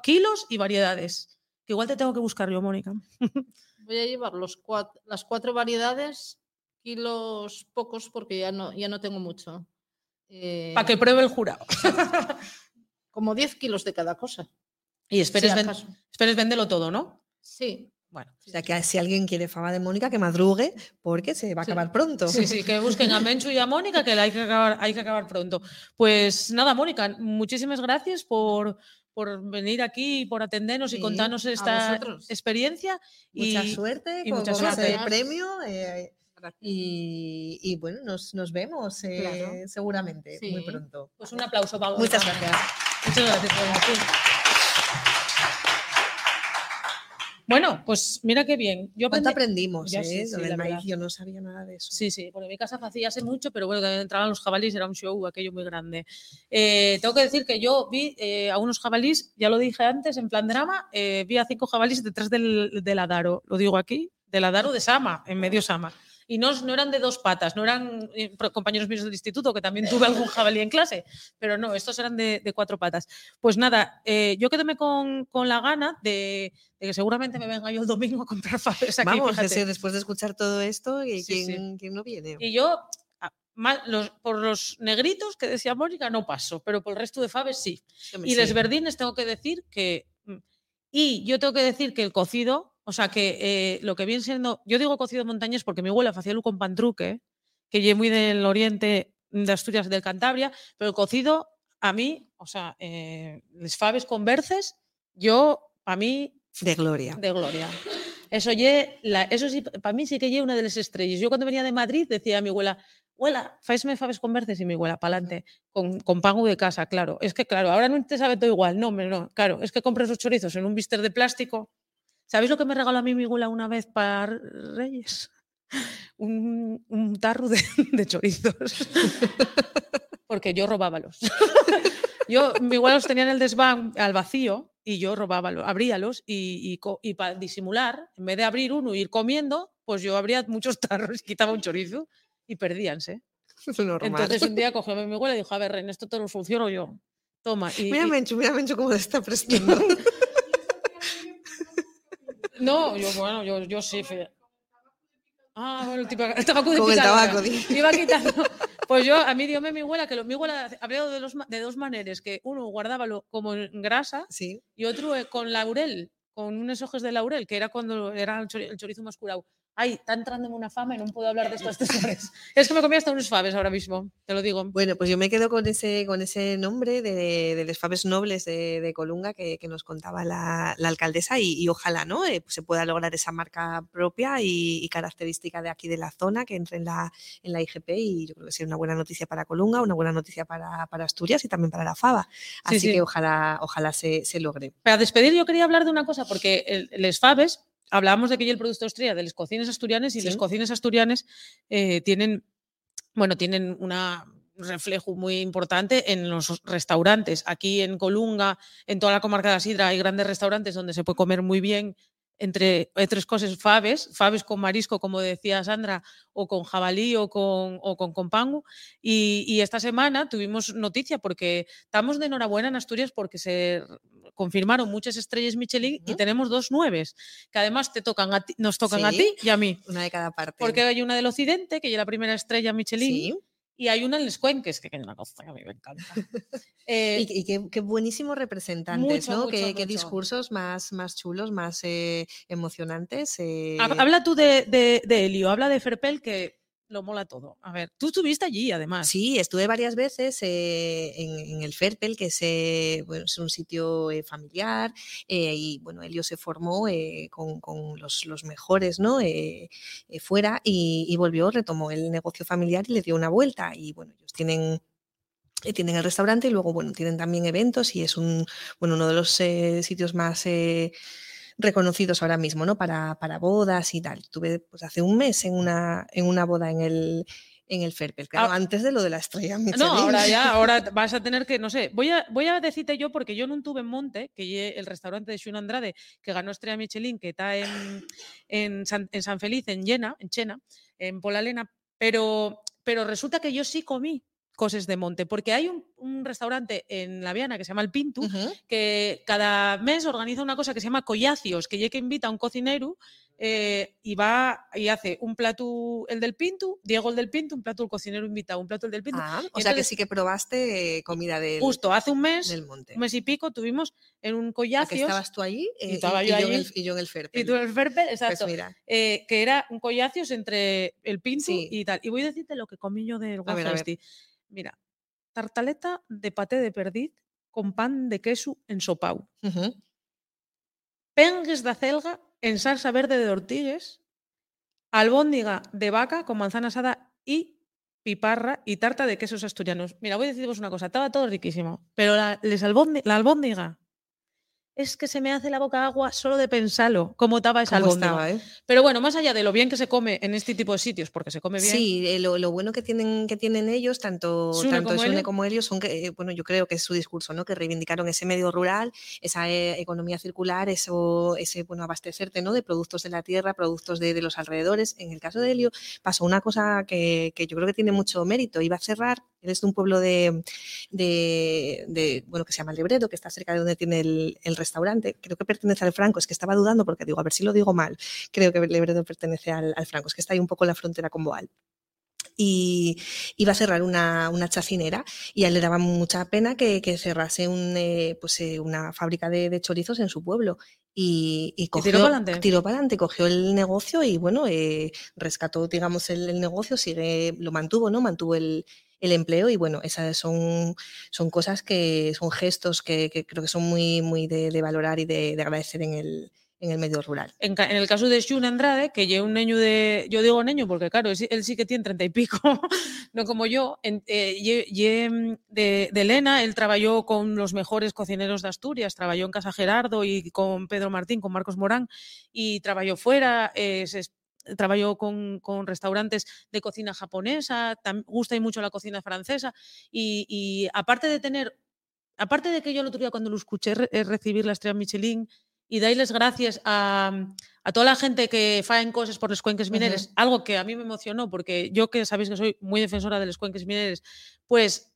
Speaker 1: Kilos y variedades. Que igual te tengo que buscar yo, Mónica.
Speaker 7: Voy a llevar los las cuatro variedades, kilos pocos porque ya no, ya no tengo mucho. Eh,
Speaker 1: Para que pruebe el jurado.
Speaker 7: Como 10 kilos de cada cosa.
Speaker 1: Y esperes,
Speaker 7: si
Speaker 1: ven- esperes véndelo todo, ¿no?
Speaker 7: Sí.
Speaker 1: Bueno.
Speaker 2: O sea, que si alguien quiere fama de Mónica, que madrugue, porque se va a
Speaker 7: Sí.
Speaker 2: acabar pronto.
Speaker 1: Sí, sí, que busquen a Menchu y a Mónica, que la hay que acabar, hay que acabar pronto. Pues nada, Mónica, muchísimas gracias por, por venir aquí, por atendernos y contarnos esta experiencia.
Speaker 2: Mucha
Speaker 1: y,
Speaker 2: suerte
Speaker 1: y
Speaker 2: con,
Speaker 1: mucha
Speaker 2: con
Speaker 7: suerte.
Speaker 2: premio. eh, y, y bueno, nos, nos vemos eh,
Speaker 7: Claro.
Speaker 2: seguramente muy pronto.
Speaker 1: Pues un aplauso para
Speaker 2: Muchas gracias.
Speaker 1: Muchas gracias por Bueno, pues mira qué bien. Yo
Speaker 2: ¿Cuánto
Speaker 1: aprendí-
Speaker 2: aprendimos?
Speaker 1: Ya
Speaker 2: eh?
Speaker 1: sí,
Speaker 2: Lo
Speaker 1: sí,
Speaker 2: del
Speaker 1: la
Speaker 2: maíz,
Speaker 1: verdad.
Speaker 2: yo no sabía nada de eso.
Speaker 1: Sí, sí, por mi casa hacía hace mucho, pero bueno, también entraban los jabalíes, era un show aquello muy grande. Eh, tengo que decir que yo vi eh, a unos jabalíes, ya lo dije antes, en plan drama, eh, vi a cinco jabalíes detrás del, del Adaro, lo digo aquí, del Adaro de Sama, en medio Sama. Y no, no eran de dos patas, no eran eh, compañeros míos del instituto, que también tuve algún jabalí en clase, pero no, estos eran de, de cuatro patas. Pues nada, eh, yo quedéme con, con la gana de, de que seguramente me venga yo el domingo a comprar faves aquí.
Speaker 2: Vamos, después de escuchar todo esto, ¿y
Speaker 1: Sí,
Speaker 2: ¿quién, quién no viene?
Speaker 1: Y yo, ma- los- por los negritos que decía Mónica, no paso, pero por el resto de faves sí.
Speaker 2: Hombre,
Speaker 1: Y
Speaker 2: sí.
Speaker 1: les verdines tengo que decir que. mm, Y yo tengo que decir que el cocido, o sea, que eh, lo que viene siendo. Yo digo cocido montañés porque mi abuela hacía con pantruque, que llevo muy del oriente de Asturias del Cantabria, pero el cocido, a mí, o sea, eh, les faves con berces, yo, para mí,
Speaker 2: De gloria.
Speaker 1: de gloria. Eso, ye, la, eso sí, para mí sí que lleva una de las estrellas. Yo cuando venía de Madrid decía a mi abuela, abuela, faesme faves con verdes y mi abuela, pa'lante, con, con pango de casa, claro. Es que, claro, ahora no te sabe todo igual. No, hombre, no. Claro, es que compras los chorizos en un bister de plástico. ¿Sabéis lo que me regaló a mí mi abuela una vez para Reyes? Un, un tarro de, de chorizos. Porque yo robábalos. Yo, mi abuela los tenía en el desván al vacío y yo robábalos, abríalos y, y, y para disimular, en vez de abrir uno y ir comiendo, pues yo abría muchos tarros y quitaba un chorizo y perdíanse.
Speaker 2: Es normal.
Speaker 1: Entonces un día cogió a mi abuela y dijo, a ver, Ren, esto te lo soluciono yo. Toma. Y,
Speaker 2: mira,
Speaker 1: y-
Speaker 2: Menchu, mira, Menchu, cómo le está prestando.
Speaker 1: No, yo, bueno, yo, yo sí. fe- Ah, bueno, el, tipo- el tabaco de
Speaker 2: Con el tabaco, di.
Speaker 1: Iba quitando. Pues yo, a mí diome mi abuela, que lo, mi abuela habría de, los de dos maneras, que uno guardábalo como en grasa
Speaker 2: Sí.
Speaker 1: y otro eh, con laurel, con unos ojos de laurel, que era cuando era el chorizo más curado. Ay, está entrándome una fama y no puedo hablar de estas tres horas. Es que me comí hasta unos faves ahora mismo, te lo digo.
Speaker 2: Bueno, pues yo me quedo con ese, con ese nombre de, de los Faves Nobles de, de Colunga que, que nos contaba la, la alcaldesa y, y ojalá ¿no? Eh, pues se pueda lograr esa marca propia y, y característica de aquí de la zona que entre en la, en la IGP y yo creo que sería una buena noticia para Colunga, una buena noticia para, para Asturias y también para la Fava.
Speaker 1: Sí,
Speaker 2: Así
Speaker 1: sí.
Speaker 2: que ojalá, ojalá se, se logre.
Speaker 1: Para despedir, yo quería hablar de una cosa, porque el, les faves, hablábamos de que ya el producto estrella de los cocines asturianes y
Speaker 2: Sí.
Speaker 1: los cocines asturianes eh, tienen, bueno, tienen una reflejo muy importante en los restaurantes. Aquí en Colunga, en toda la comarca de la Sidra, hay grandes restaurantes donde se puede comer muy bien entre otras cosas faves, faves con marisco, como decía Sandra, o con jabalí o con, o con compango. Y, y esta semana tuvimos noticia porque estamos de enhorabuena en Asturias porque se confirmaron muchas estrellas Michelin y tenemos dos nueves, que además te tocan a ti- nos tocan a ti y a mí.
Speaker 2: Una de cada parte.
Speaker 1: Porque hay una del occidente, que es la primera estrella Michelin,
Speaker 2: Sí.
Speaker 1: Y hay una en Les Cuenques, que es una cosa que a mí me encanta. Eh,
Speaker 2: Y, y qué, qué buenísimos representantes,
Speaker 1: Mucho,
Speaker 2: ¿no?
Speaker 1: mucho,
Speaker 2: qué, discursos más, más chulos, más eh, emocionantes. eh,
Speaker 1: Hab- Habla tú de, de, de Helio, habla de Ferpel, que lo mola todo. A ver, tú estuviste allí además.
Speaker 2: Sí, estuve varias veces eh, en, el Ferpel, que es, un sitio eh, familiar, eh, y bueno, Helio se formó con, los, mejores, ¿no? Fuera y, volvió, retomó el negocio familiar y le dio una vuelta. Y bueno, ellos tienen tienen el restaurante y luego, bueno, tienen también eventos y es un, bueno, uno de los eh, sitios más eh, reconocidos ahora mismo, ¿no? Para, para bodas y tal. Estuve pues, hace un mes en una, en una boda en el, en el Ferpel, claro,
Speaker 1: Ah.
Speaker 2: antes de lo de la estrella Michelin.
Speaker 1: No, ahora ya, ahora vas a tener que, no sé, voy a, voy a decirte yo, porque yo no tuve en Monte, que el restaurante de Xun Andrade, que ganó Estrella Michelin, que está en, en, San, en San Feliz, en Llena, en Chena, en Polalena, pero, pero resulta que yo sí comí cosas de Monte, porque hay un, un restaurante en La Viana que se llama El Pintu, que cada mes organiza una cosa que se llama Collacios, que ya que invita a un cocinero eh, y va y hace un plato el del Pintu, Diego el del Pintu, un plato el cocinero invitado, un plato el del Pintu.
Speaker 2: Ah, o sea que sí que probaste eh, comida del,
Speaker 1: Justo hace un mes,
Speaker 2: del monte.
Speaker 1: un mes y pico, tuvimos en un
Speaker 2: ¿A que
Speaker 1: Collacios
Speaker 2: estabas tú allí
Speaker 1: y
Speaker 2: eh,
Speaker 1: estaba yo
Speaker 2: en
Speaker 1: allí,
Speaker 2: el, y yo en el Ferpel.
Speaker 1: y tú en el Ferpel,
Speaker 2: Pues
Speaker 1: exacto,
Speaker 2: mira,
Speaker 1: eh, que era un Collacios entre el Pintu
Speaker 2: Sí.
Speaker 1: y tal. Y voy a decirte lo que comí yo del
Speaker 2: A
Speaker 1: Mira, tartaleta de paté de perdiz con pan de queso ensopau.
Speaker 2: ujú.
Speaker 1: pengues de acelga en salsa verde de ortigues, albóndiga de vaca con manzana asada y piparra y tarta de quesos asturianos. Mira, voy a deciros una cosa, estaba todo riquísimo, pero la, les la albóndiga es que se me hace la boca agua solo de pensarlo, cómo estaba esa
Speaker 2: ¿Cómo
Speaker 1: albóndiga.
Speaker 2: eh?
Speaker 1: Pero bueno, más allá de lo bien que se come en este tipo de sitios, porque se come bien,
Speaker 2: Sí, eh, lo, lo bueno que tienen, que tienen ellos, tanto,
Speaker 1: Sune
Speaker 2: tanto
Speaker 1: como
Speaker 2: Sune
Speaker 1: Helio.
Speaker 2: como ellos, son que, eh, bueno, yo creo que es su discurso, ¿no? Que reivindicaron ese medio rural, esa eh, economía circular, eso, ese, bueno, abastecerte, ¿no? De productos de la tierra, productos de, de los alrededores. En el caso de Helio pasó una cosa que, que yo creo que tiene mucho mérito. Iba a cerrar, él es de un pueblo de, de, de, bueno, que se llama Lebredo, que está cerca de donde tiene el, el restaurante. Creo que pertenece al Franco, es que estaba dudando porque digo, a ver si lo digo mal. Creo que Lebredo pertenece al, al Franco, es que está ahí un poco en la frontera con Boal y iba a cerrar una, una chacinera y a él le daba mucha pena que, que cerrase un, eh, pues, eh, una fábrica de, de chorizos en su pueblo. Y, y cogió,
Speaker 1: tiró pa'lante.
Speaker 2: tiró pa'lante, cogió el negocio y bueno, eh, rescató, digamos, el, el negocio, sigue, lo mantuvo, ¿no? Mantuvo el, el empleo y bueno, esas son, son cosas que son gestos que, que creo que son muy, muy de, de valorar y de, de agradecer en el, en el medio rural.
Speaker 1: En, en el caso de Xun Andrade, que lleva un niño de. Yo digo niño porque, claro, él sí- que tiene treinta y pico, no como yo. En, eh, lle- lle- de, de Elena, él trabajó con los mejores cocineros de Asturias, trabajó en Casa Gerardo y con Pedro Martín, con Marcos Morán, y trabajó fuera. eh, se Trabajó con, con restaurantes de cocina japonesa, gusta mucho la cocina francesa. Y, y aparte de tener, aparte de que yo el otro día cuando lo escuché re- eh, recibir la estrella Michelin, y dailes gracias a, a toda la gente que faen cosas por los cuenques mineres, algo que a mí me emocionó, porque yo que sabéis que soy muy defensora de los cuenques mineres, pues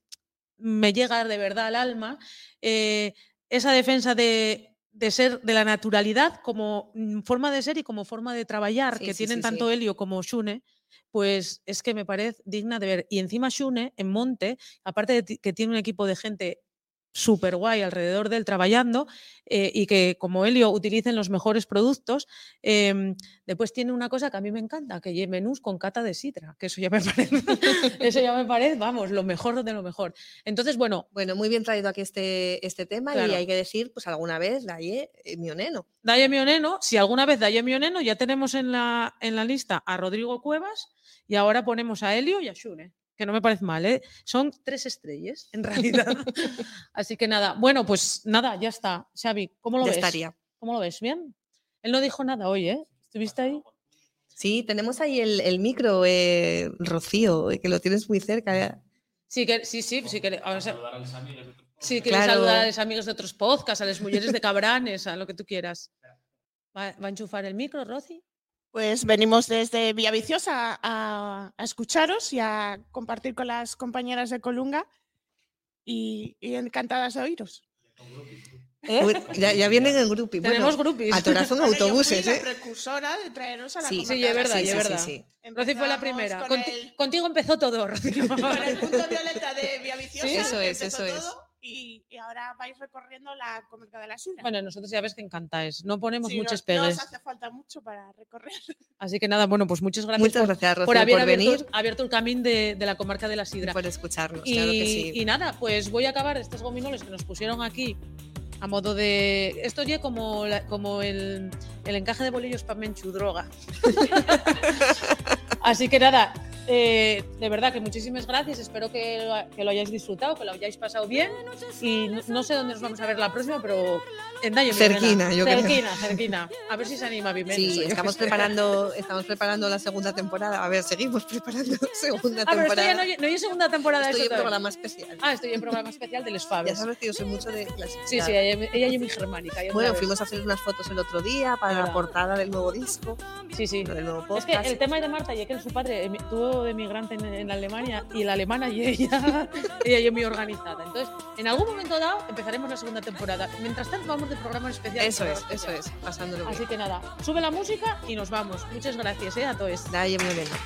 Speaker 1: me llega de verdad al alma eh, esa defensa de, de ser de la naturalidad como mm, forma de ser y como forma de trabajar
Speaker 2: Sí,
Speaker 1: que
Speaker 2: sí,
Speaker 1: tienen
Speaker 2: sí,
Speaker 1: tanto. Helio como Shune, pues es que me parece digna de ver. Y encima Shune, en Monte, aparte de que tiene un equipo de gente súper guay alrededor de él trabajando eh, y que como Helio utilicen los mejores productos, em, después tiene una cosa que a mí me encanta, que lleve menús con cata de sidra, que eso ya me parece, eso ya me parece, vamos, lo mejor de lo mejor. Entonces, bueno,
Speaker 2: Bueno, muy bien traído aquí este, este tema
Speaker 1: Claro.
Speaker 2: y hay que decir, pues alguna vez, Daye, eh, Mioneno.
Speaker 1: Daye Mioneno, si alguna vez Daye Mioneno, ya tenemos en la, en la lista a Rodrigo Cuevas y ahora ponemos a Helio y a Shune, que no me parece mal, ¿eh? Son tres estrellas, en realidad. Así que nada, bueno, pues nada, ya está. Xavi, ¿cómo lo
Speaker 2: Ya
Speaker 1: ves?
Speaker 2: estaría.
Speaker 1: ¿Cómo lo ves? ¿Bien? Él no dijo nada hoy, ¿eh? ¿Estuviste ahí?
Speaker 2: Sí, tenemos ahí el, el micro, eh, Rocío, eh, que lo tienes muy cerca.
Speaker 1: Sí, que, sí, sí, sí, que, o sea, sí, que
Speaker 2: Claro.
Speaker 1: saludar a los amigos de otros podcasts, a las mujeres de Cabranes, a lo que tú quieras. ¿Va, va a enchufar el micro, Rosy?
Speaker 8: Pues venimos desde Villaviciosa a, a escucharos y a compartir con las compañeras de Colunga y, y encantadas de oíros.
Speaker 2: Uy, Ya, ya vienen en grupo. y bueno,
Speaker 1: Tenemos grupis.
Speaker 2: a torazón
Speaker 8: Bueno, yo
Speaker 2: autobuses,
Speaker 8: fui la
Speaker 2: ¿eh?
Speaker 8: precursora de traeros a la
Speaker 2: Sí,
Speaker 1: sí, es verdad,
Speaker 8: la
Speaker 1: es verdad.
Speaker 2: sí.
Speaker 1: Rosy fue la primera.
Speaker 8: con
Speaker 1: Conti-
Speaker 8: el-
Speaker 1: Contigo empezó todo, Rocío.
Speaker 8: con el punto violeta de Villaviciosa.
Speaker 2: Sí, eso es, eso es.
Speaker 8: Y, y ahora vais recorriendo la comarca de la Sidra.
Speaker 1: Bueno, nosotros ya ves que encantáis. No ponemos
Speaker 8: Sí, no-
Speaker 1: muchos
Speaker 8: no,
Speaker 1: pegues.
Speaker 8: os hace falta mucho para recorrer.
Speaker 1: Así que nada, bueno, pues muchas gracias,
Speaker 2: Muchas
Speaker 1: por,
Speaker 2: gracias, Rocío,
Speaker 1: por haber
Speaker 2: por
Speaker 1: abierto,
Speaker 2: venir
Speaker 1: abierto el camino de, de la comarca de la
Speaker 2: y
Speaker 1: Sidra.
Speaker 2: por escucharnos.
Speaker 1: Y,
Speaker 2: claro que sí.
Speaker 1: y nada, pues voy a acabar estos gominoles que nos pusieron aquí a modo de. Esto ya como, la- como el, el encaje de bolillos para Menchu, droga. Así que nada, eh, de verdad que muchísimas gracias. Espero que lo, que lo hayáis disfrutado, que lo hayáis pasado bien. Y no, no sé dónde nos vamos a ver la próxima, pero en Dayo. mi
Speaker 2: Cerquina, yo creo.
Speaker 1: Cerquina, cerquina. A ver si se anima Bimen.
Speaker 2: Sí, estamos preparando, estamos preparando la segunda temporada. A ver, seguimos preparando segunda
Speaker 1: Ah, pero esto
Speaker 2: temporada.
Speaker 1: ya no, hay- segunda temporada.
Speaker 2: Estoy en
Speaker 1: todavía.
Speaker 2: programa especial.
Speaker 1: Ah, estoy en programa especial de Les Faves.
Speaker 2: Ya sabes que yo soy mucho de
Speaker 1: Sí,
Speaker 2: clasificar.
Speaker 1: sí, ella, ella y mi germánica.
Speaker 2: Bueno,
Speaker 1: sabes.
Speaker 2: fuimos a hacer unas fotos el otro día para la portada del nuevo disco,
Speaker 1: Sí, sí.
Speaker 2: del nuevo
Speaker 1: Es
Speaker 2: podcast.
Speaker 1: que el tema de Marta, ya que su padre emi- de migrante en, en Alemania y la alemana y ella, ella y muy organizada. Entonces, en algún momento dado empezaremos la segunda temporada. Mientras tanto, vamos de programa especial.
Speaker 2: Eso es, eso es, pasándolo bien.
Speaker 1: Así que nada, sube la música y nos vamos. Muchas gracias eh, a todos.
Speaker 2: Dale, Melena.